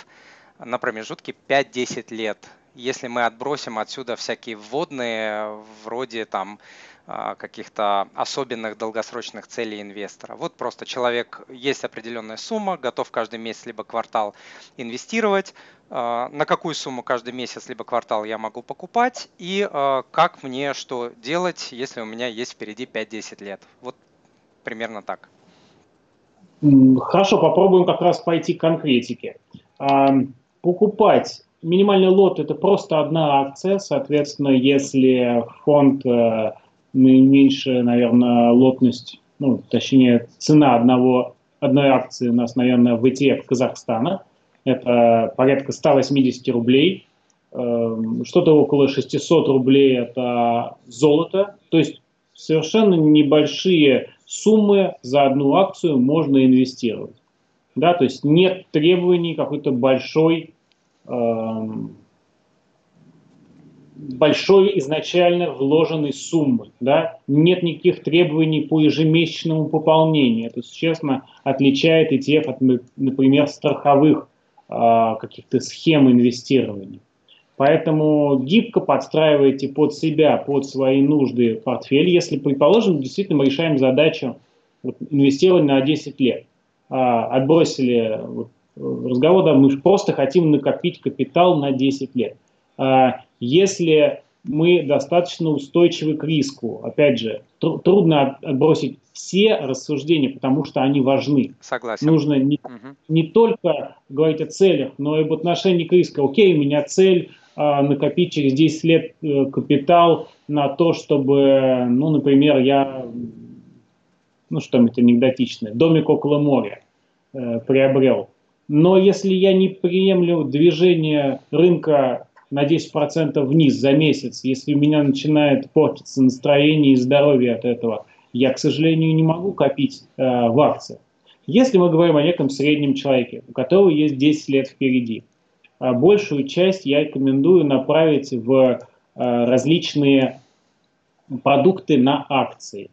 на промежутке 5-10 лет. Если мы отбросим отсюда всякие вводные, вроде там э, каких-то особенных долгосрочных целей инвестора. Вот просто человек, есть определенная сумма, готов каждый месяц либо квартал инвестировать, на какую сумму каждый месяц либо квартал я могу покупать и как мне что делать, если у меня есть впереди 5-10 лет. Вот примерно так. Хорошо, попробуем как раз пойти к конкретике. Покупать минимальный лот – это просто одна акция, соответственно, если фонд э, наименьшая, наверное, лотность, ну, точнее, цена одного, одной акции у нас, наверное, в ETF Казахстана, это порядка 180 рублей, что-то около 600 рублей – это золото, то есть совершенно небольшие суммы за одну акцию можно инвестировать. Да, то есть нет требований какой-то большой, э, большой изначально вложенной суммы. Да? Нет никаких требований по ежемесячному пополнению. Это честно отличает ETF от, например, страховых э, каких-то схем инвестирования. Поэтому гибко подстраивайте под себя, под свои нужды портфель. Если, предположим, действительно мы решаем задачу вот, инвестировать на 10 лет. А, отбросили вот, разговор, да, мы просто хотим накопить капитал на 10 лет. А, если мы достаточно устойчивы к риску, опять же, тр трудно отбросить все рассуждения, потому что они важны. Согласен. Нужно не, угу. не только говорить о целях, но и об отношении к риску. Окей, у меня цель а, накопить через 10 лет э, капитал на то, чтобы, ну, например, я, ну, что-нибудь анекдотичное, домик около моря э, приобрел. Но если я не приемлю движение рынка на 10% вниз за месяц, если у меня начинает портиться настроение и здоровье от этого, я, к сожалению, не могу копить э, в акциях. Если мы говорим о неком среднем человеке, у которого есть 10 лет впереди – а большую часть я рекомендую направить в э, различные продукты на акции.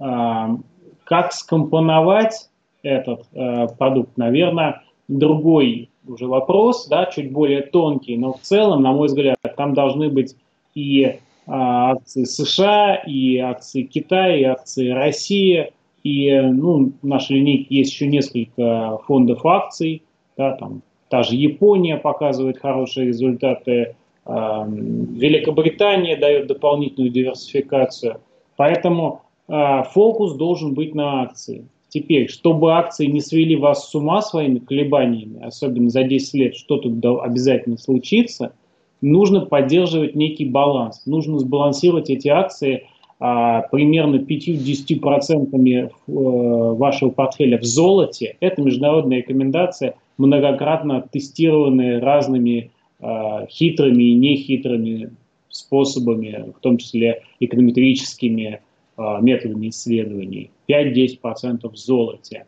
А, как скомпоновать этот э, продукт, наверное, другой уже вопрос, да, чуть более тонкий, но в целом, на мой взгляд, там должны быть и а, акции США, и акции Китая, и акции России, и ну, в нашей линейке есть еще несколько фондов акций, да, там Та же Япония показывает хорошие результаты, Великобритания дает дополнительную диверсификацию. Поэтому а, фокус должен быть на акции. Теперь, чтобы акции не свели вас с ума своими колебаниями, особенно за 10 лет, что тут обязательно случится, нужно поддерживать некий баланс. Нужно сбалансировать эти акции а, примерно 5-10% э, вашего портфеля в золоте. Это международная рекомендация многократно тестированные разными э, хитрыми и нехитрыми способами, в том числе эконометрическими методами исследований. 5-10% в золоте.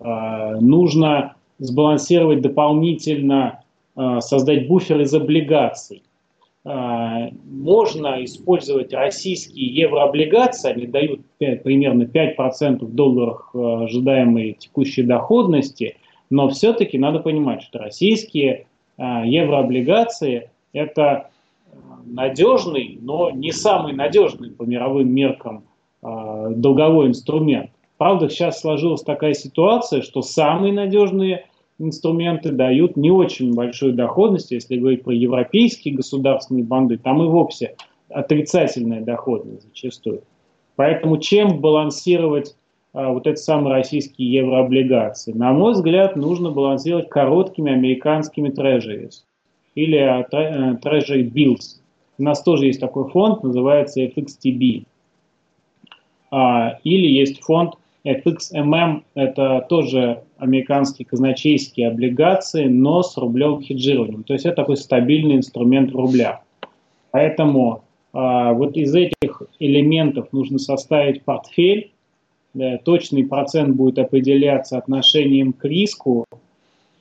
Э, нужно сбалансировать дополнительно, э, создать буфер из облигаций. Э, можно использовать российские еврооблигации, они дают 5, примерно 5% в долларах э, ожидаемой текущей доходности – но все-таки надо понимать, что российские еврооблигации – это надежный, но не самый надежный по мировым меркам долговой инструмент. Правда, сейчас сложилась такая ситуация, что самые надежные инструменты дают не очень большую доходность, если говорить про европейские государственные банды, там и вовсе отрицательная доходность зачастую. Поэтому чем балансировать а, вот эти самые российские еврооблигации? На мой взгляд, нужно балансировать короткими американскими трежерис или а, э, bills. У нас тоже есть такой фонд, называется FXTB. А, или есть фонд FXMM, это тоже американские казначейские облигации, но с рублевым хеджированием. То есть это такой стабильный инструмент рубля. Поэтому а, вот из этих элементов нужно составить портфель. Точный процент будет определяться отношением к риску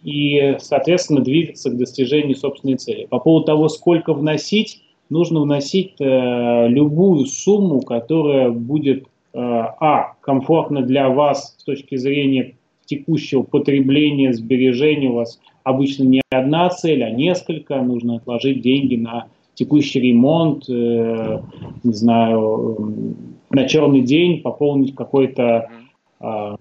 и, соответственно, двигаться к достижению собственной цели. По поводу того, сколько вносить, нужно вносить э, любую сумму, которая будет а комфортна для вас с точки зрения текущего потребления, сбережения. У вас обычно не одна цель, а несколько. Нужно отложить деньги на текущий ремонт, э, не знаю, на черный день пополнить какой-то... Э,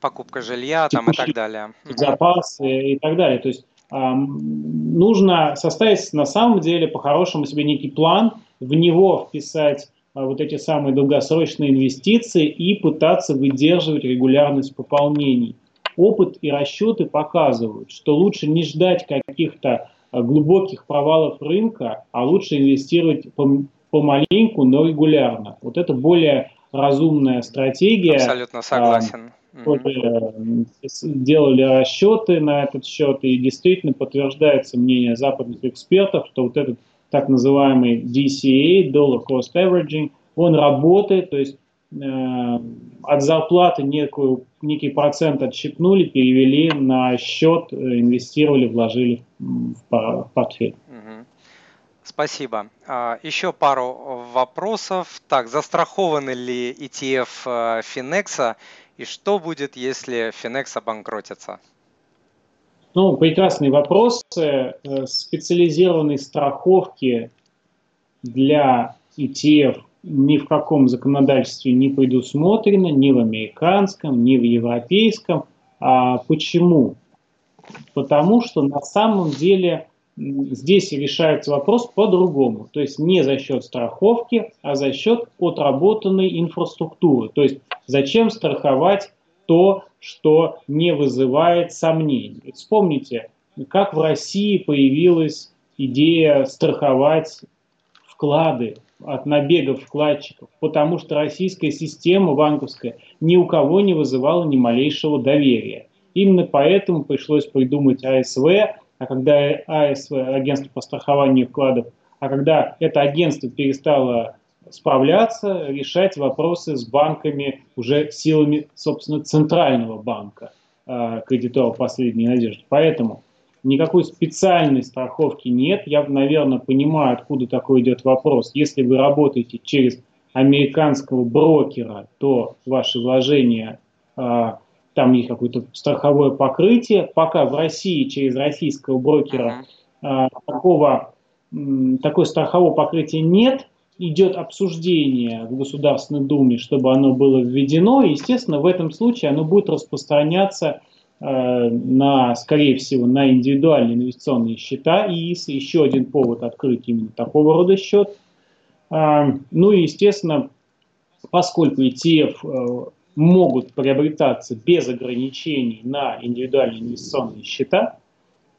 Покупка жилья там и так далее. Запас и, и так далее. То есть э, нужно составить на самом деле по-хорошему себе некий план, в него вписать э, вот эти самые долгосрочные инвестиции и пытаться выдерживать регулярность пополнений. Опыт и расчеты показывают, что лучше не ждать каких-то глубоких провалов рынка, а лучше инвестировать помаленьку, но регулярно. Вот это более разумная стратегия. Абсолютно согласен. Вот, делали расчеты на этот счет, и действительно подтверждается мнение западных экспертов, что вот этот так называемый DCA, Dollar Cost Averaging, он работает, то есть э, от зарплаты некую, некий процент отщипнули, перевели на счет, э, инвестировали, вложили в портфель. Спасибо. А, еще пару вопросов. Так, застрахованы ли ETF э, Finex и что будет, если Finex обанкротится? Ну, прекрасный вопрос. Э, специализированной страховки для ETF ни в каком законодательстве не предусмотрено, ни в американском, ни в европейском. А почему? Потому что на самом деле здесь решается вопрос по-другому. То есть не за счет страховки, а за счет отработанной инфраструктуры. То есть зачем страховать то, что не вызывает сомнений. Вспомните, как в России появилась идея страховать вклады от набегов вкладчиков, потому что российская система банковская ни у кого не вызывала ни малейшего доверия. Именно поэтому пришлось придумать АСВ, а когда АСВ, агентство по страхованию вкладов, а когда это агентство перестало справляться, решать вопросы с банками уже силами, собственно, центрального банка, э, кредитора последней надежды. Поэтому никакой специальной страховки нет. Я, наверное, понимаю, откуда такой идет вопрос. Если вы работаете через американского брокера, то ваши вложения э, там есть какое-то страховое покрытие. Пока в России через российского брокера э, такого, э, такой страхового покрытия нет, идет обсуждение в Государственной Думе, чтобы оно было введено. Естественно, в этом случае оно будет распространяться э, на, скорее всего, на индивидуальные инвестиционные счета. И еще один повод открыть именно такого рода счет. Э, ну и, естественно, поскольку ETF э, могут приобретаться без ограничений на индивидуальные инвестиционные счета,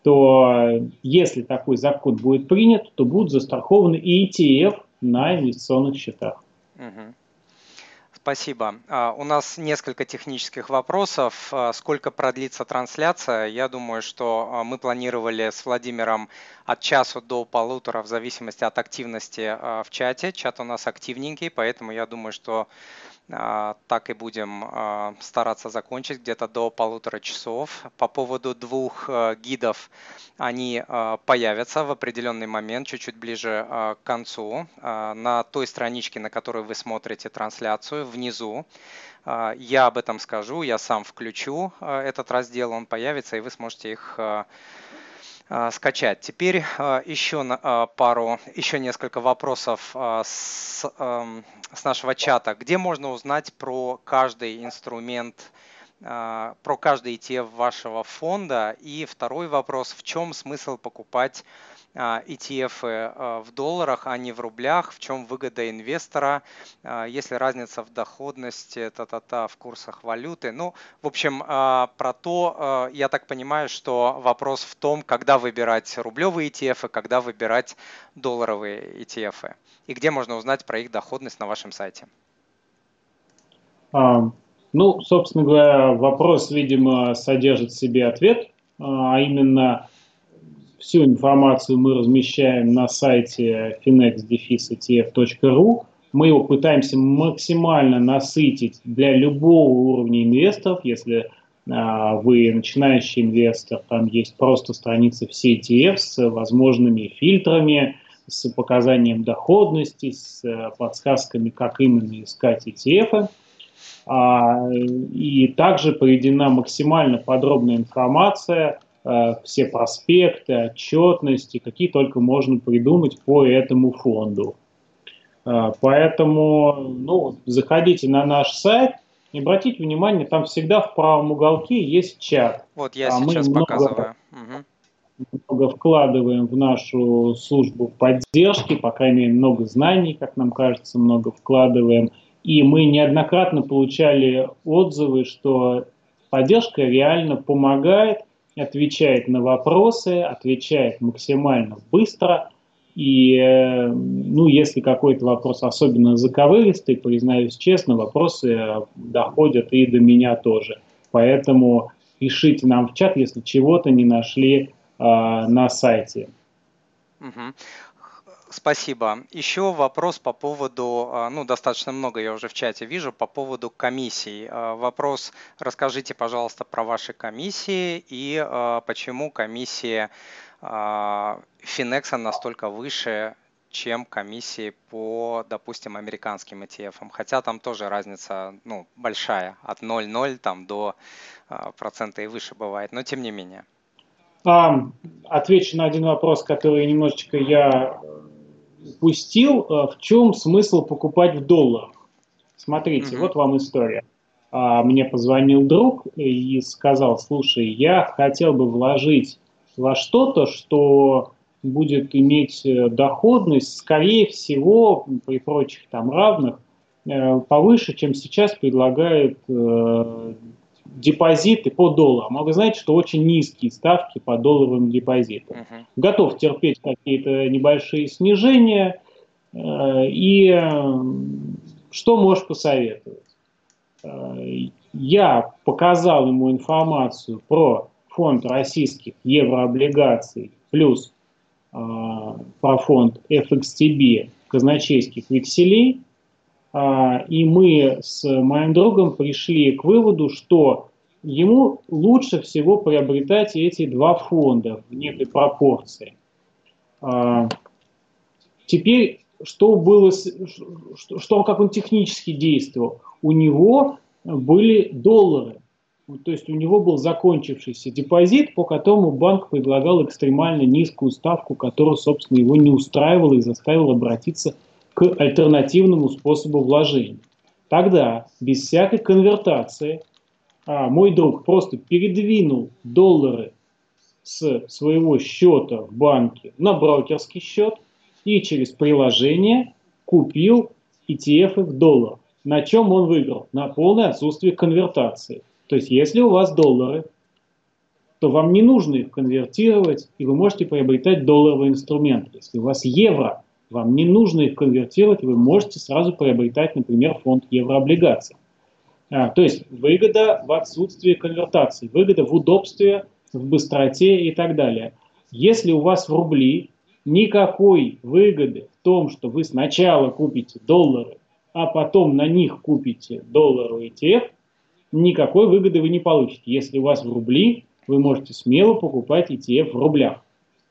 то если такой закон будет принят, то будут застрахованы и ETF на инвестиционных счетах. Спасибо. А, у нас несколько технических вопросов. А, сколько продлится трансляция? Я думаю, что а, мы планировали с Владимиром от часу до полутора в зависимости от активности в чате. Чат у нас активненький, поэтому я думаю, что так и будем а, стараться закончить где-то до полутора часов. По поводу двух а, гидов, они появятся в определенный момент, чуть-чуть ближе к концу, на той страничке, на которой вы смотрите трансляцию, внизу. Я об этом скажу, я сам включу этот раздел, он появится, и вы сможете их скачать. Теперь еще пару, еще несколько вопросов с, эм, с нашего чата. Где можно узнать про каждый инструмент а, про каждый ETF вашего фонда. И второй вопрос, в чем смысл покупать ETF а, а, в долларах, а не в рублях, в чем выгода инвестора, если разница в доходности, та-та-та, в курсах валюты. Ну, в общем, про то, я так понимаю, что вопрос в том, когда выбирать рублевые ETF, когда выбирать долларовые ETF, и где можно узнать про их доходность на вашем сайте. Ну, собственно говоря, вопрос, видимо, содержит в себе ответ, а именно всю информацию мы размещаем на сайте finex-etf.ru. Мы его пытаемся максимально насытить для любого уровня инвесторов. Если а, вы начинающий инвестор, там есть просто страница все ETF с возможными фильтрами, с показанием доходности, с э, подсказками, как именно искать ETF. А, и также приведена максимально подробная информация, все проспекты, отчетности, какие только можно придумать по этому фонду. Э, поэтому ну, заходите на наш сайт, и обратите внимание, там всегда в правом уголке есть чат. Вот я а сейчас мы показываю. Угу. Много вкладываем в нашу службу поддержки, по крайней мере, много знаний, как нам кажется, много вкладываем – и мы неоднократно получали отзывы, что поддержка реально помогает, отвечает на вопросы, отвечает максимально быстро. И, э, ну, если какой-то вопрос особенно заковыристый, признаюсь честно, вопросы доходят и до меня тоже. Поэтому пишите нам в чат, если чего-то не нашли э, на сайте. Угу. Спасибо. Еще вопрос по поводу, а, ну, достаточно много я уже в чате вижу, по поводу комиссий. А, вопрос, расскажите, пожалуйста, про ваши комиссии и а, почему комиссии Финекса настолько выше, чем комиссии по, допустим, американским ETF. Хотя там тоже разница ну, большая, от 0,0 там, до процента и выше бывает, но тем не менее. Отвечу на один вопрос, который немножечко я упустил, э, в чем смысл покупать в долларах. Смотрите, mm-hmm. вот вам история. А, мне позвонил друг и сказал, слушай, я хотел бы вложить во что-то, что будет иметь э, доходность, скорее всего, при прочих там равных, э, повыше, чем сейчас предлагает депозиты по долларам. А вы знаете, что очень низкие ставки по долларовым депозитам. Uh-huh. Готов терпеть какие-то небольшие снижения. Э, и э, что можешь посоветовать? Э, я показал ему информацию про фонд российских еврооблигаций плюс про фонд FXTB казначейских векселей – и мы с моим другом пришли к выводу, что ему лучше всего приобретать эти два фонда в некой пропорции. А, теперь, что было, что, как он технически действовал? У него были доллары, то есть у него был закончившийся депозит, по которому банк предлагал экстремально низкую ставку, которая, собственно, его не устраивала и заставила обратиться к альтернативному способу вложения. Тогда, без всякой конвертации, а, мой друг просто передвинул доллары с своего счета в банке на брокерский счет и через приложение купил ETF в доллар. На чем он выиграл? На полное отсутствие конвертации. То есть, если у вас доллары, то вам не нужно их конвертировать, и вы можете приобретать долларовый инструмент. Если у вас евро, вам не нужно их конвертировать, вы можете сразу приобретать, например, фонд еврооблигаций. А, то есть выгода в отсутствии конвертации, выгода в удобстве, в быстроте и так далее. Если у вас в рубли никакой выгоды в том, что вы сначала купите доллары, а потом на них купите долларовый ETF, никакой выгоды вы не получите. Если у вас в рубли, вы можете смело покупать ETF в рублях.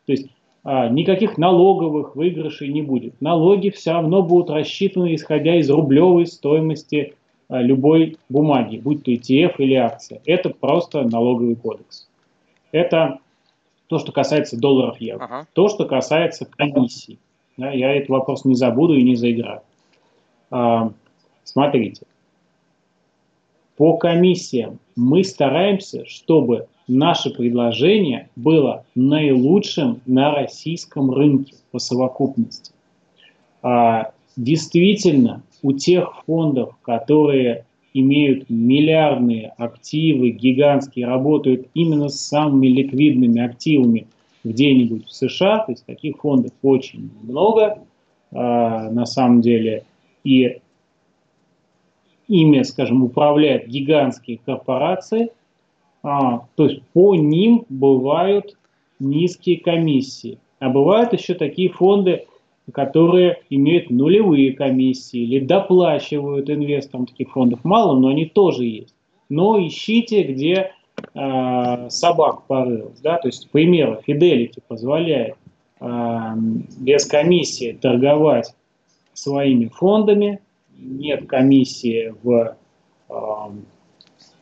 То есть никаких налоговых выигрышей не будет. Налоги все равно будут рассчитаны исходя из рублевой стоимости а, любой бумаги, будь то ETF или акция. Это просто налоговый кодекс. Это То, что касается долларов евро. Ага. То, что касается комиссий. Да, я этот вопрос не забуду и не заиграю. А, смотрите. По комиссиям мы стараемся, чтобы наше предложение было наилучшим на российском рынке по совокупности. А, действительно, у тех фондов, которые имеют миллиардные активы, гигантские, работают именно с самыми ликвидными активами где-нибудь в США, то есть таких фондов очень много э, на самом деле, и ими, скажем, управляют гигантские корпорации, а, то есть по ним бывают низкие комиссии. А бывают еще такие фонды, которые имеют нулевые комиссии или доплачивают инвесторам таких фондов. Мало, но они тоже есть. Но ищите, где э, собак порылась. Да? То есть, к примеру, Fidelity позволяет э, без комиссии торговать своими фондами, нет комиссии в, э,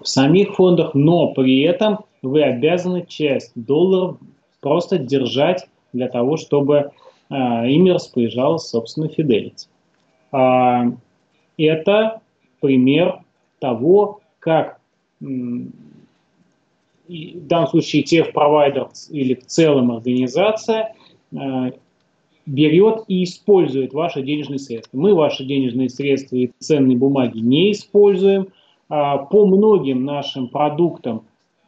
в самих фондах, но при этом вы обязаны часть долларов просто держать для того, чтобы а, ими распоряжалась, собственно, Fidelity. А, это пример того, как в данном случае TF-провайдер или в целом организация а, берет и использует ваши денежные средства. Мы ваши денежные средства и ценные бумаги не используем. По многим нашим продуктам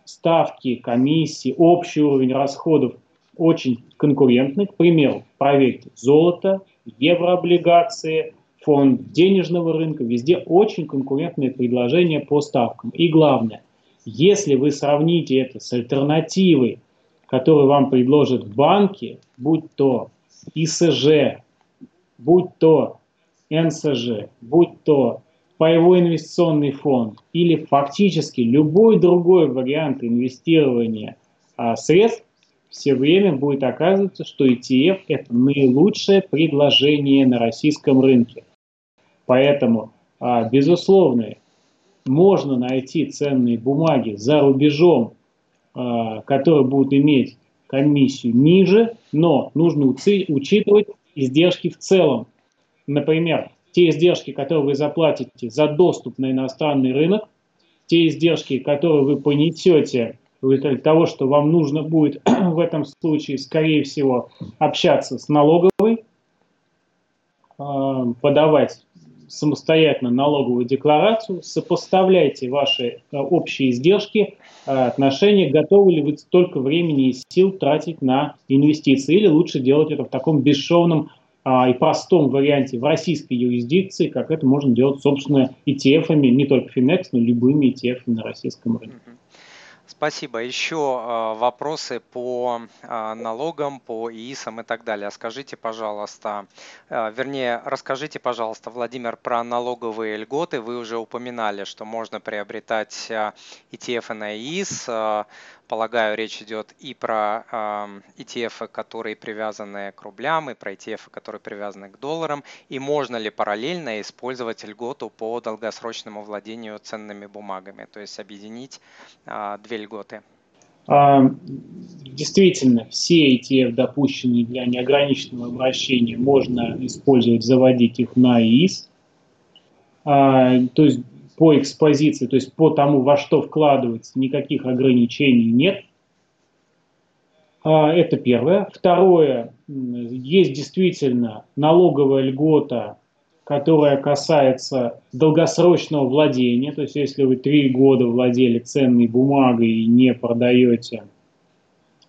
ставки, комиссии, общий уровень расходов – очень конкурентны. К примеру, проверьте золото, еврооблигации, фонд денежного рынка. Везде очень конкурентные предложения по ставкам. И главное, если вы сравните это с альтернативой, которую вам предложат банки, будь то ИСЖ, будь то НСЖ, будь то паевой инвестиционный фонд или фактически любой другой вариант инвестирования а, средств, все время будет оказываться, что ETF – это наилучшее предложение на российском рынке. Поэтому, а, безусловно, можно найти ценные бумаги за рубежом, а, которые будут иметь комиссию ниже, но нужно учитывать издержки в целом. Например, те издержки, которые вы заплатите за доступ на иностранный рынок, те издержки, которые вы понесете результате того, что вам нужно будет *clears throat* в этом случае, скорее всего, общаться с налоговой, а, подавать самостоятельно налоговую декларацию, сопоставляйте ваши а, общие издержки, а, отношения, готовы ли вы столько времени и сил тратить на инвестиции, или лучше делать это в таком бесшовном и простом варианте в российской юрисдикции, как это можно делать, собственно, ETF-ами, не только Finex, но любыми ETF-ами на российском рынке. Спасибо. Еще а, вопросы по а, налогам, по ИИСам и так далее. Скажите, пожалуйста, а, вернее, расскажите, пожалуйста, Владимир, про налоговые льготы. Вы уже упоминали, что можно приобретать ETF на ИИС. Полагаю, речь идет и про ETF, которые привязаны к рублям, и про ETF, которые привязаны к долларам. И можно ли параллельно использовать льготу по долгосрочному владению ценными бумагами, то есть объединить две льготы? Действительно, все ETF, допущенные для неограниченного обращения, можно использовать, заводить их на ИИС. То есть по экспозиции, то есть по тому, во что вкладывается, никаких ограничений нет. А, это первое. Второе, есть действительно налоговая льгота, которая касается долгосрочного владения. То есть если вы три года владели ценной бумагой и не продаете,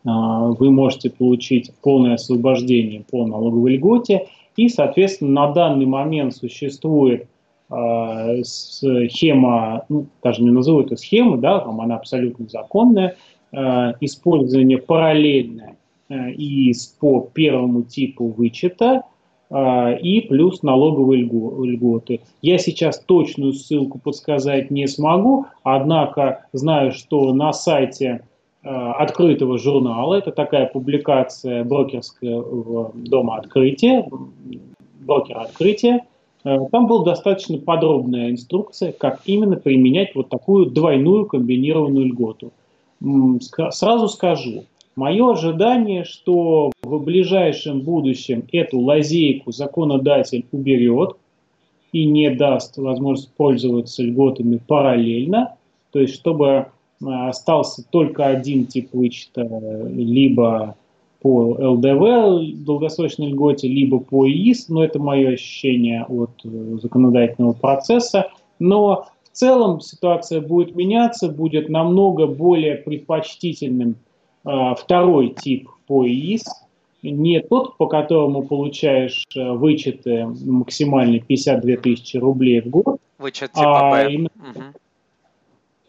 а, вы можете получить полное освобождение по налоговой льготе. И, соответственно, на данный момент существует схема, ну, даже не назову это схемой, да, там она абсолютно законная, а, использование параллельное а, и по первому типу вычета, и плюс налоговые льготы. Я сейчас точную ссылку подсказать не смогу, однако знаю, что на сайте открытого журнала, это такая публикация брокерская дома открытия, брокера открытия, Э, там была достаточно подробная инструкция, как именно применять вот такую двойную комбинированную льготу. Сразу скажу, Мое ожидание, что в ближайшем будущем эту лазейку законодатель уберет и не даст возможность пользоваться льготами параллельно, то есть чтобы а, остался только один тип вычета, либо по ЛДВ, долгосрочной льготе, либо по ИИС, но это мое ощущение от э, законодательного процесса. Но в целом ситуация будет меняться, будет намного более предпочтительным э, второй тип по ИИС, не тот, по которому получаешь э, вычеты максимальные 52 тысячи рублей в год, Вычет типа а именно, угу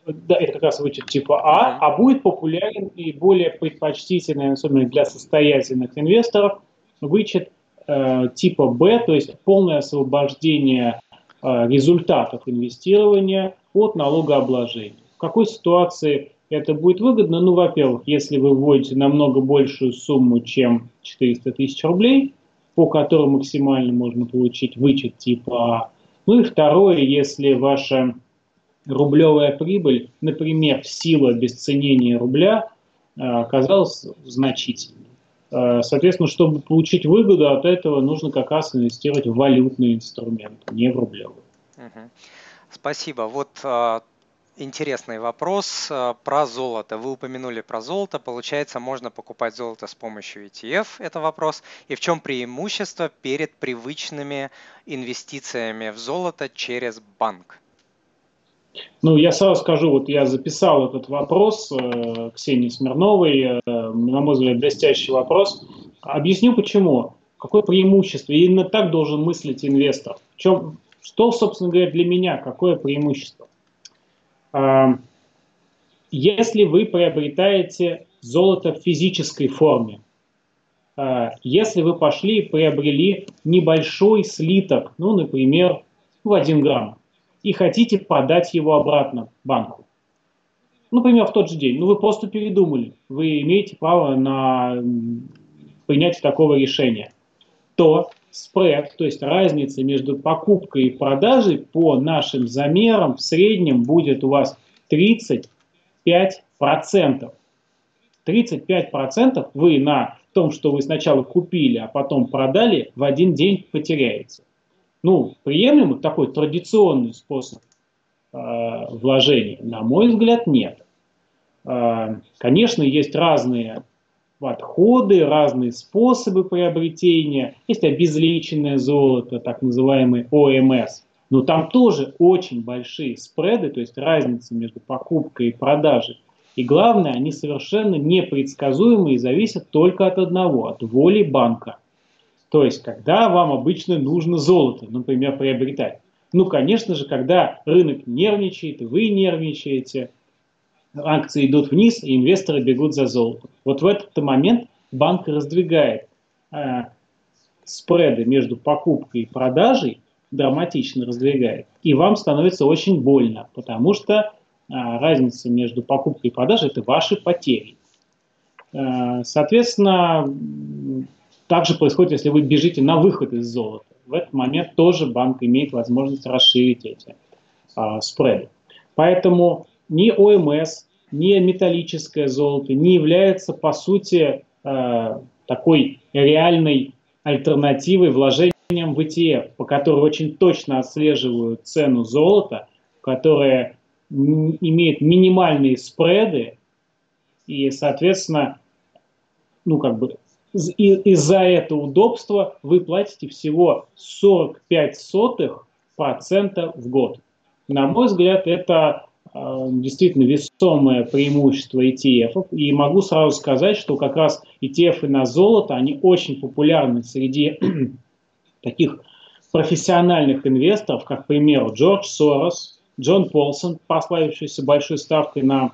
да, это как раз вычет типа А, а будет популярен и более предпочтительный, особенно для состоятельных инвесторов, вычет э, типа Б, то есть полное освобождение э, результатов инвестирования от налогообложения. В какой ситуации это будет выгодно? Ну, во-первых, если вы вводите намного большую сумму, чем 400 тысяч рублей, по которой максимально можно получить вычет типа А. Ну и второе, если ваша рублевая прибыль, например, в силу обесценения рубля, э, оказалась значительной. Э, соответственно, чтобы получить выгоду от этого, нужно как раз инвестировать в валютные инструменты, не в рублевые. Спасибо. Вот э, интересный вопрос про золото. Вы упомянули про золото. Получается, можно покупать золото с помощью ETF, это вопрос. И в чем преимущество перед привычными инвестициями в золото через банк? Ну, я сразу скажу, вот я записал этот вопрос э, Ксении Смирновой, э, на мой взгляд, блестящий вопрос. Объясню почему. Какое преимущество? Именно так должен мыслить инвестор. В чем, что, собственно говоря, для меня, какое преимущество? Э, если вы приобретаете золото в физической форме, э, если вы пошли и приобрели небольшой слиток, ну, например, в 1 грамм, и хотите подать его обратно банку. Например, в тот же день. Ну, вы просто передумали. Вы имеете право на принятие такого решения. То спред, то есть разница между покупкой и продажей по нашим замерам в среднем будет у вас 35%. 35% вы на том, что вы сначала купили, а потом продали, в один день потеряете ну, приемлемый такой традиционный способ э, вложения? На мой взгляд, нет. Э, конечно, есть разные подходы, разные способы приобретения. Есть обезличенное золото, так называемый ОМС. Но там тоже очень большие спреды, то есть разница между покупкой и продажей. И главное, они совершенно непредсказуемы и зависят только от одного, от воли банка. То есть, когда вам обычно нужно золото, например, приобретать. Ну, конечно же, когда рынок нервничает, вы нервничаете, акции идут вниз, и инвесторы бегут за золотом. Вот в этот момент банк раздвигает э, спреды между покупкой и продажей, драматично раздвигает, и вам становится очень больно, потому что э, разница между покупкой и продажей – это ваши потери. Э, соответственно, также происходит, если вы бежите на выход из золота. В этот момент тоже банк имеет возможность расширить эти а, спреды. Поэтому ни ОМС, ни металлическое золото не является, по сути, э, такой реальной альтернативой вложениям в ETF, по которой очень точно отслеживают цену золота, которая имеет минимальные спреды и, соответственно, ну, как бы и, и за это удобство вы платите всего 45 сотых процента в год. На мой взгляд, это э, действительно весомое преимущество ETF. И могу сразу сказать, что как раз ETF на золото, они очень популярны среди *clears throat* таких профессиональных инвесторов, как, к примеру, Джордж Сорос, Джон Полсон, прославившийся большой ставкой на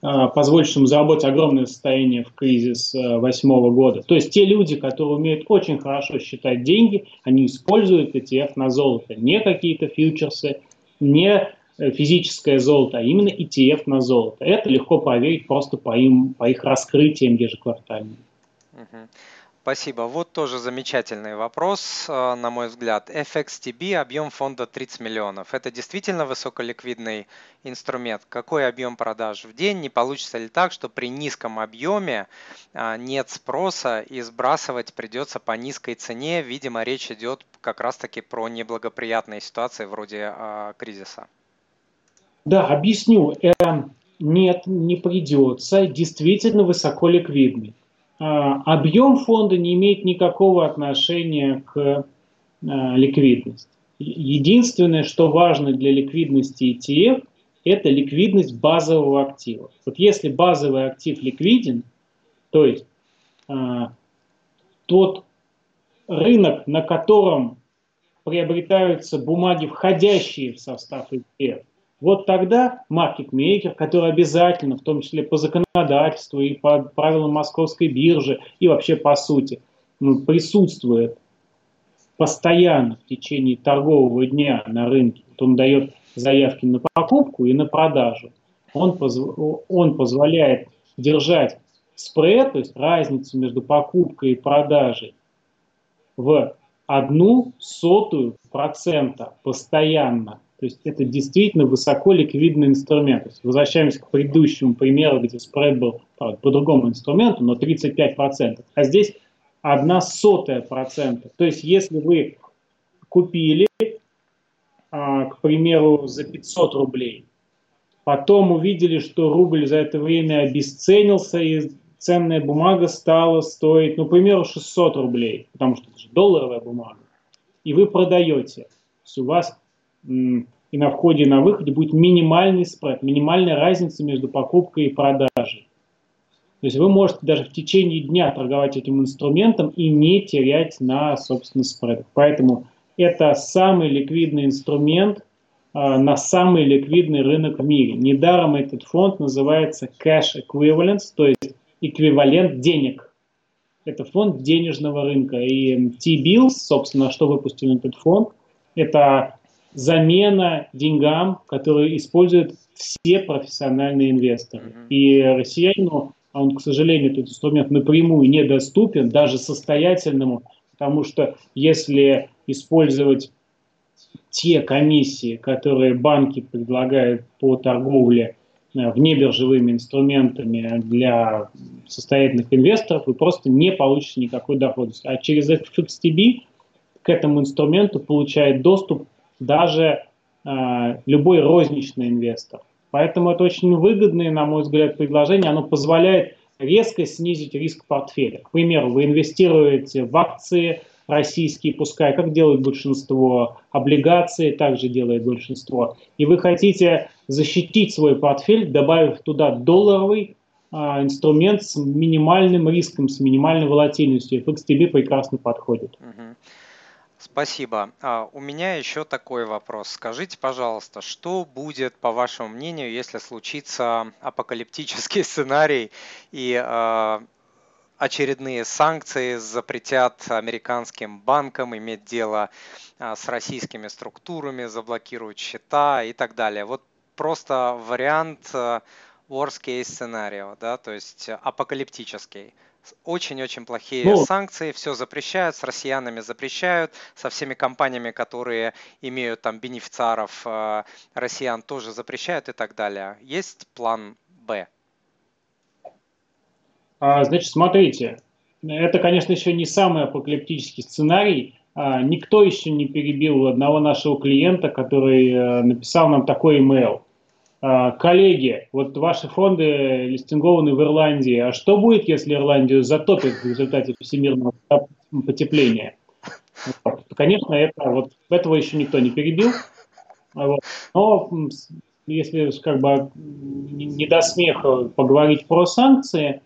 позволившим заработать огромное состояние в кризис э, восьмого года. То есть те люди, которые умеют очень хорошо считать деньги, они используют ETF на золото, не какие-то фьючерсы, не э, физическое золото, а именно ETF на золото. Это легко проверить просто по, им, по их раскрытиям ежеквартальным. Спасибо. Вот тоже замечательный вопрос, э, на мой взгляд. FXTB, объем фонда 30 миллионов. Это действительно высоколиквидный инструмент? Какой объем продаж в день? Не получится ли так, что при низком объеме а, нет спроса и сбрасывать придется по низкой цене? Видимо, речь идет как раз-таки про неблагоприятные ситуации вроде а, кризиса. Да, объясню. Э, нет, не придется. Действительно высоколиквидный. А, объем фонда не имеет никакого отношения к а, ликвидности. Единственное, что важно для ликвидности ETF, это ликвидность базового актива. Вот если базовый актив ликвиден, то есть а, тот рынок, на котором приобретаются бумаги, входящие в состав ETF, вот тогда маркетмейкер, который обязательно, в том числе по законодательству и по правилам московской биржи, и вообще по сути, присутствует постоянно в течение торгового дня на рынке, вот он дает заявки на покупку и на продажу, он, позв... он позволяет держать спред, то есть разницу между покупкой и продажей, в одну сотую процента постоянно то есть это действительно высоко ликвидный инструмент. То есть возвращаемся к предыдущему примеру, где спред был правда, по другому инструменту, но 35%. А здесь одна сотая процента. То есть если вы купили, а, к примеру, за 500 рублей, потом увидели, что рубль за это время обесценился, и ценная бумага стала стоить, ну, к примеру, 600 рублей, потому что это же долларовая бумага, и вы продаете. То есть у вас и на входе и на выходе будет минимальный спред, минимальная разница между покупкой и продажей. То есть вы можете даже в течение дня торговать этим инструментом и не терять на, собственно, спред. Поэтому это самый ликвидный инструмент э, на самый ликвидный рынок в мире. Недаром этот фонд называется Cash Equivalence, то есть эквивалент денег. Это фонд денежного рынка. И T-Bills, собственно, что выпустил этот фонд, это замена деньгам, которые используют все профессиональные инвесторы. Mm-hmm. И россиянину, а он, к сожалению, этот инструмент напрямую недоступен, даже состоятельному, потому что если использовать те комиссии, которые банки предлагают по торговле э, внебиржевыми инструментами для состоятельных инвесторов, вы просто не получите никакой доходности. А через FXTB к этому инструменту получает доступ даже э, любой розничный инвестор. Поэтому это очень выгодное, на мой взгляд, предложение. Оно позволяет резко снизить риск портфеля. К примеру, вы инвестируете в акции российские, пускай, как делают большинство, облигации также делает большинство, и вы хотите защитить свой портфель, добавив туда долларовый а, инструмент с минимальным риском, с минимальной волатильностью. FXTB прекрасно подходит. Uh-huh. Спасибо. А, у меня еще такой вопрос. Скажите, пожалуйста, что будет, по вашему мнению, если случится апокалиптический сценарий и а, очередные санкции запретят американским банкам иметь дело а, с российскими структурами, заблокируют счета и так далее. Вот просто вариант worst case сценария, да, то есть апокалиптический очень-очень плохие ну, санкции, все запрещают, с россиянами запрещают, со всеми компаниями, которые имеют там бенефициаров э, россиян, тоже запрещают и так далее. Есть план Б? А, значит, смотрите, это, конечно, еще не самый апокалиптический сценарий. А, никто еще не перебил одного нашего клиента, который а, написал нам такой email. А, коллеги, вот ваши фонды листингованы в Ирландии. А что будет, если Ирландию затопит в результате всемирного потепления? Вот. Конечно, это, вот, этого еще никто не перебил. Вот. Но если как бы не до смеха поговорить про санкции,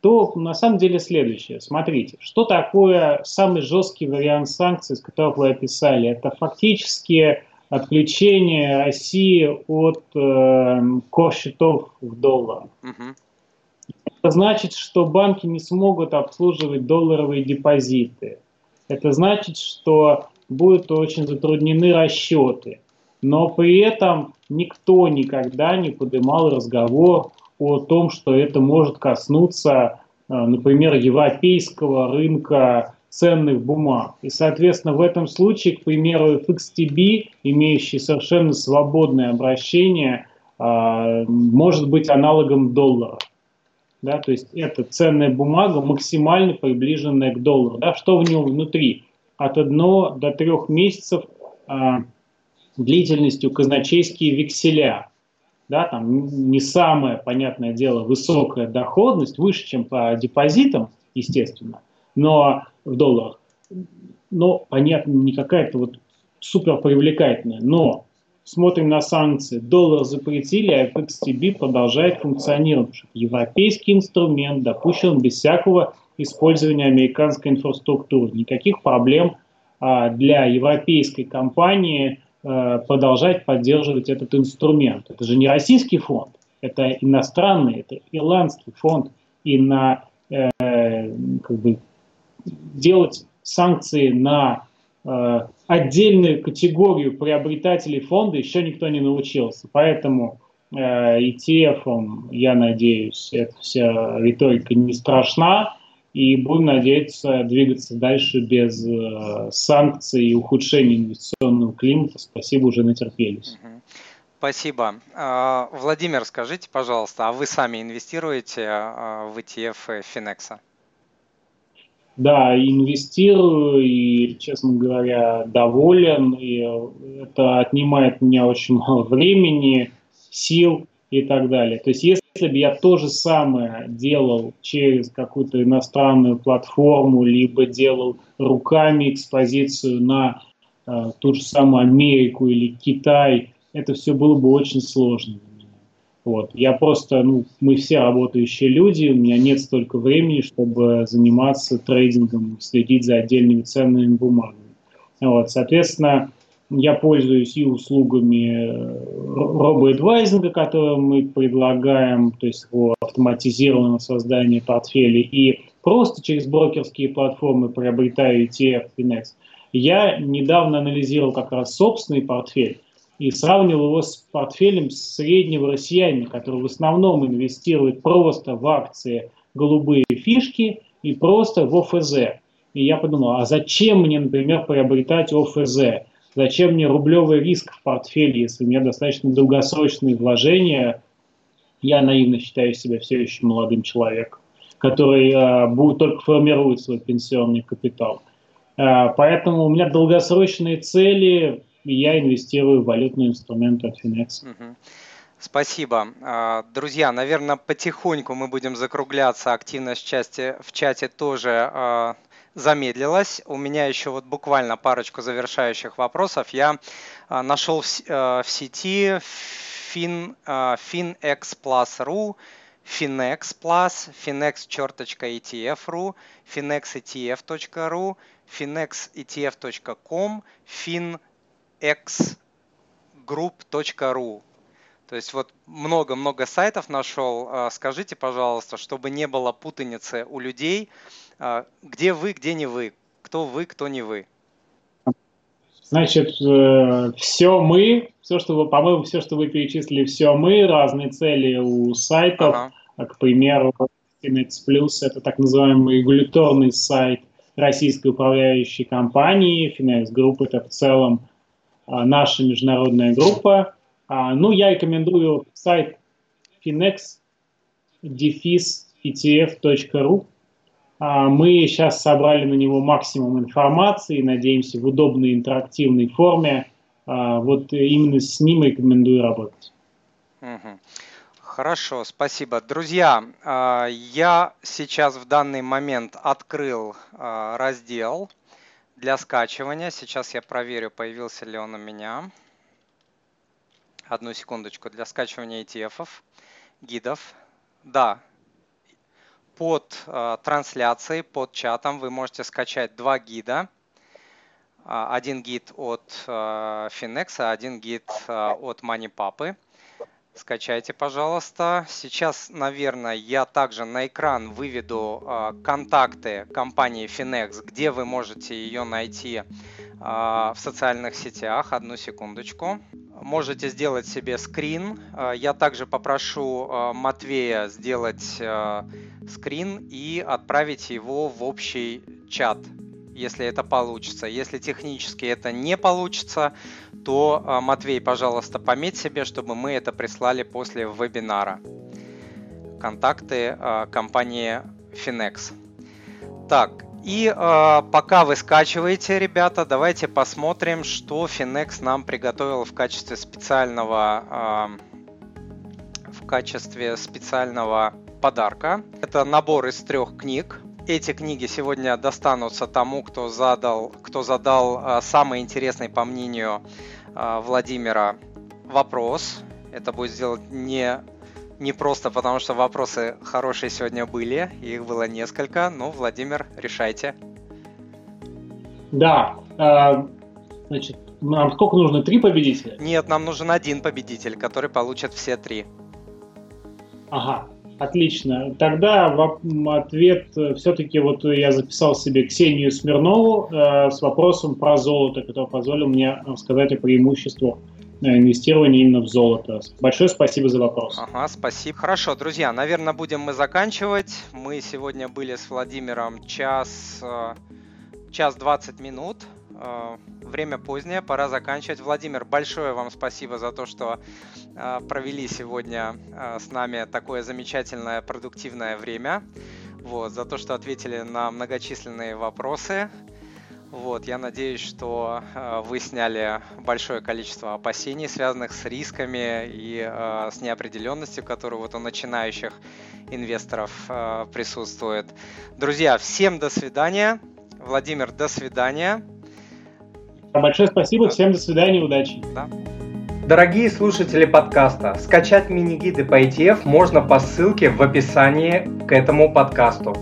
то на самом деле следующее. Смотрите, что такое самый жесткий вариант санкций, с которых вы описали? Это фактически отключение России от э, кор-счетов в долларах. Угу. Это значит, что банки не смогут обслуживать долларовые депозиты. Это значит, что будут очень затруднены расчеты. Но при этом никто никогда не поднимал разговор о том, что это может коснуться например, европейского рынка ценных бумаг. И, соответственно, в этом случае, к примеру, FXTB, имеющий совершенно свободное обращение, может быть аналогом доллара. Да, то есть это ценная бумага, максимально приближенная к доллару. Да, что в нем внутри? От 1 до 3 месяцев длительностью казначейские векселя. Да, там не самое, понятное дело, высокая доходность, выше, чем по депозитам, естественно, но в долларах. Но, понятно, не какая-то вот супер привлекательная. Но смотрим на санкции. Доллар запретили, а FXTB продолжает функционировать. Европейский инструмент допущен без всякого использования американской инфраструктуры. Никаких проблем а, для европейской компании Э, продолжать поддерживать этот инструмент. Это же не российский фонд, это иностранный, это ирландский фонд. И на э, как бы делать санкции на э, отдельную категорию приобретателей фонда еще никто не научился. Поэтому э, ETF, я надеюсь, эта вся риторика не страшна и будем надеяться двигаться дальше без э, санкций и ухудшения инвестиционного климата. Спасибо, уже натерпелись. Спасибо. А, Владимир, скажите, пожалуйста, а вы сами инвестируете а, в ETF Финекса? Да, инвестирую и, честно говоря, доволен. И это отнимает у меня очень мало времени, сил и так далее. То есть, если бы я то же самое делал через какую-то иностранную платформу, либо делал руками экспозицию на э, ту же самую Америку или Китай, это все было бы очень сложно. Вот. Я просто, ну, мы все работающие люди, у меня нет столько времени, чтобы заниматься трейдингом, следить за отдельными ценными бумагами. Вот. Соответственно, я пользуюсь и услугами э, робоэдвайзинга, которые мы предлагаем, то есть его автоматизированное создание портфелей, и просто через брокерские платформы приобретаю ETF Finex. Я недавно анализировал как раз собственный портфель и сравнивал его с портфелем среднего россиянина, который в основном инвестирует просто в акции голубые фишки и просто в ОФЗ. И я подумал, а зачем мне, например, приобретать ОФЗ? Зачем мне рублевый риск в портфеле, если у меня достаточно долгосрочные вложения? Я наивно считаю себя все еще молодым человеком, который э, будет только формировать свой пенсионный капитал. Э, поэтому у меня долгосрочные цели, и я инвестирую в валютные инструменты от Finex. Спасибо. А, друзья, наверное, потихоньку мы будем закругляться. Активность в чате, в чате тоже а, замедлилась. У меня еще вот буквально парочку завершающих вопросов. Я а, нашел в, а, в сети fin, finexplus.ru, finex plus, finex.etf.ru, finexetf.ru, finexetf.com, finexgroup.ru. То есть вот много-много сайтов нашел. Скажите, пожалуйста, чтобы не было путаницы у людей, а, где вы, где не вы? Кто вы, кто не вы? Значит, э, все мы, все, что вы, по-моему, все, что вы перечислили, все мы, разные цели у сайтов. Ага. К примеру, Finex Plus – это так называемый регуляторный сайт российской управляющей компании. Finex Group – это в целом а, наша международная группа. А, ну, я рекомендую сайт finex-etf.ru. А, мы сейчас собрали на него максимум информации, надеемся, в удобной интерактивной форме. А, вот именно с ним рекомендую работать. Хорошо, спасибо. Друзья, а, я сейчас в данный момент открыл раздел для скачивания. Сейчас я проверю, появился ли он у меня. Одну секундочку. Для скачивания ETF, гидов. Да, под э, трансляцией, под чатом вы можете скачать два гида. А, один гид от э, Finex, а один гид э, от MoneyPapы. Скачайте, пожалуйста. Сейчас, наверное, я также на экран выведу э, контакты компании Finex, где вы можете ее найти э, в социальных сетях. Одну секундочку. можете сделать себе скрин. Я также попрошу Матвея сделать скрин и отправить его в общий чат если это получится. Если технически это не получится, то, а, Матвей, пожалуйста, пометь себе, чтобы мы это прислали после вебинара. Контакты а, компании Finex. Так, и э, пока вы скачиваете, ребята, давайте посмотрим, что Finex нам приготовил в качестве специального в качестве специального подарка. Это набор из трех книг. Эти книги сегодня достанутся тому, кто задал, кто задал а, самый интересный, по мнению а, Владимира, вопрос. Это будет сделать не, не просто потому, что вопросы хорошие сегодня были, их было несколько, но, Владимир, решайте. Да, а, значит, нам сколько нужно? Три победителя? Нет, нам нужен один победитель, который получит все три. Ага, Отлично. Тогда ответ э, все-таки вот я записал себе Ксению Смирнову э, с вопросом про золото, который позволил мне сказать о преимуществах инвестирования именно в золото. Большое спасибо за вопрос. Ага, спасибо. Хорошо, друзья, наверное, будем мы заканчивать. Мы сегодня были с Владимиром час, э, час 20 минут. Э, время позднее, пора заканчивать. Владимир, большое вам спасибо за то, что э, провели сегодня э, с нами такое замечательное, продуктивное время. Вот, за то, что ответили на многочисленные вопросы. Вот, я надеюсь, что вы сняли большое количество опасений, связанных с рисками и э, с неопределенностью, которая вот у начинающих инвесторов э, присутствует. Друзья, всем до свидания. Владимир, до свидания. Большое спасибо, всем до свидания, удачи. Да. Дорогие слушатели подкаста, скачать мини-гиды по ETF можно по ссылке в описании к этому подкасту.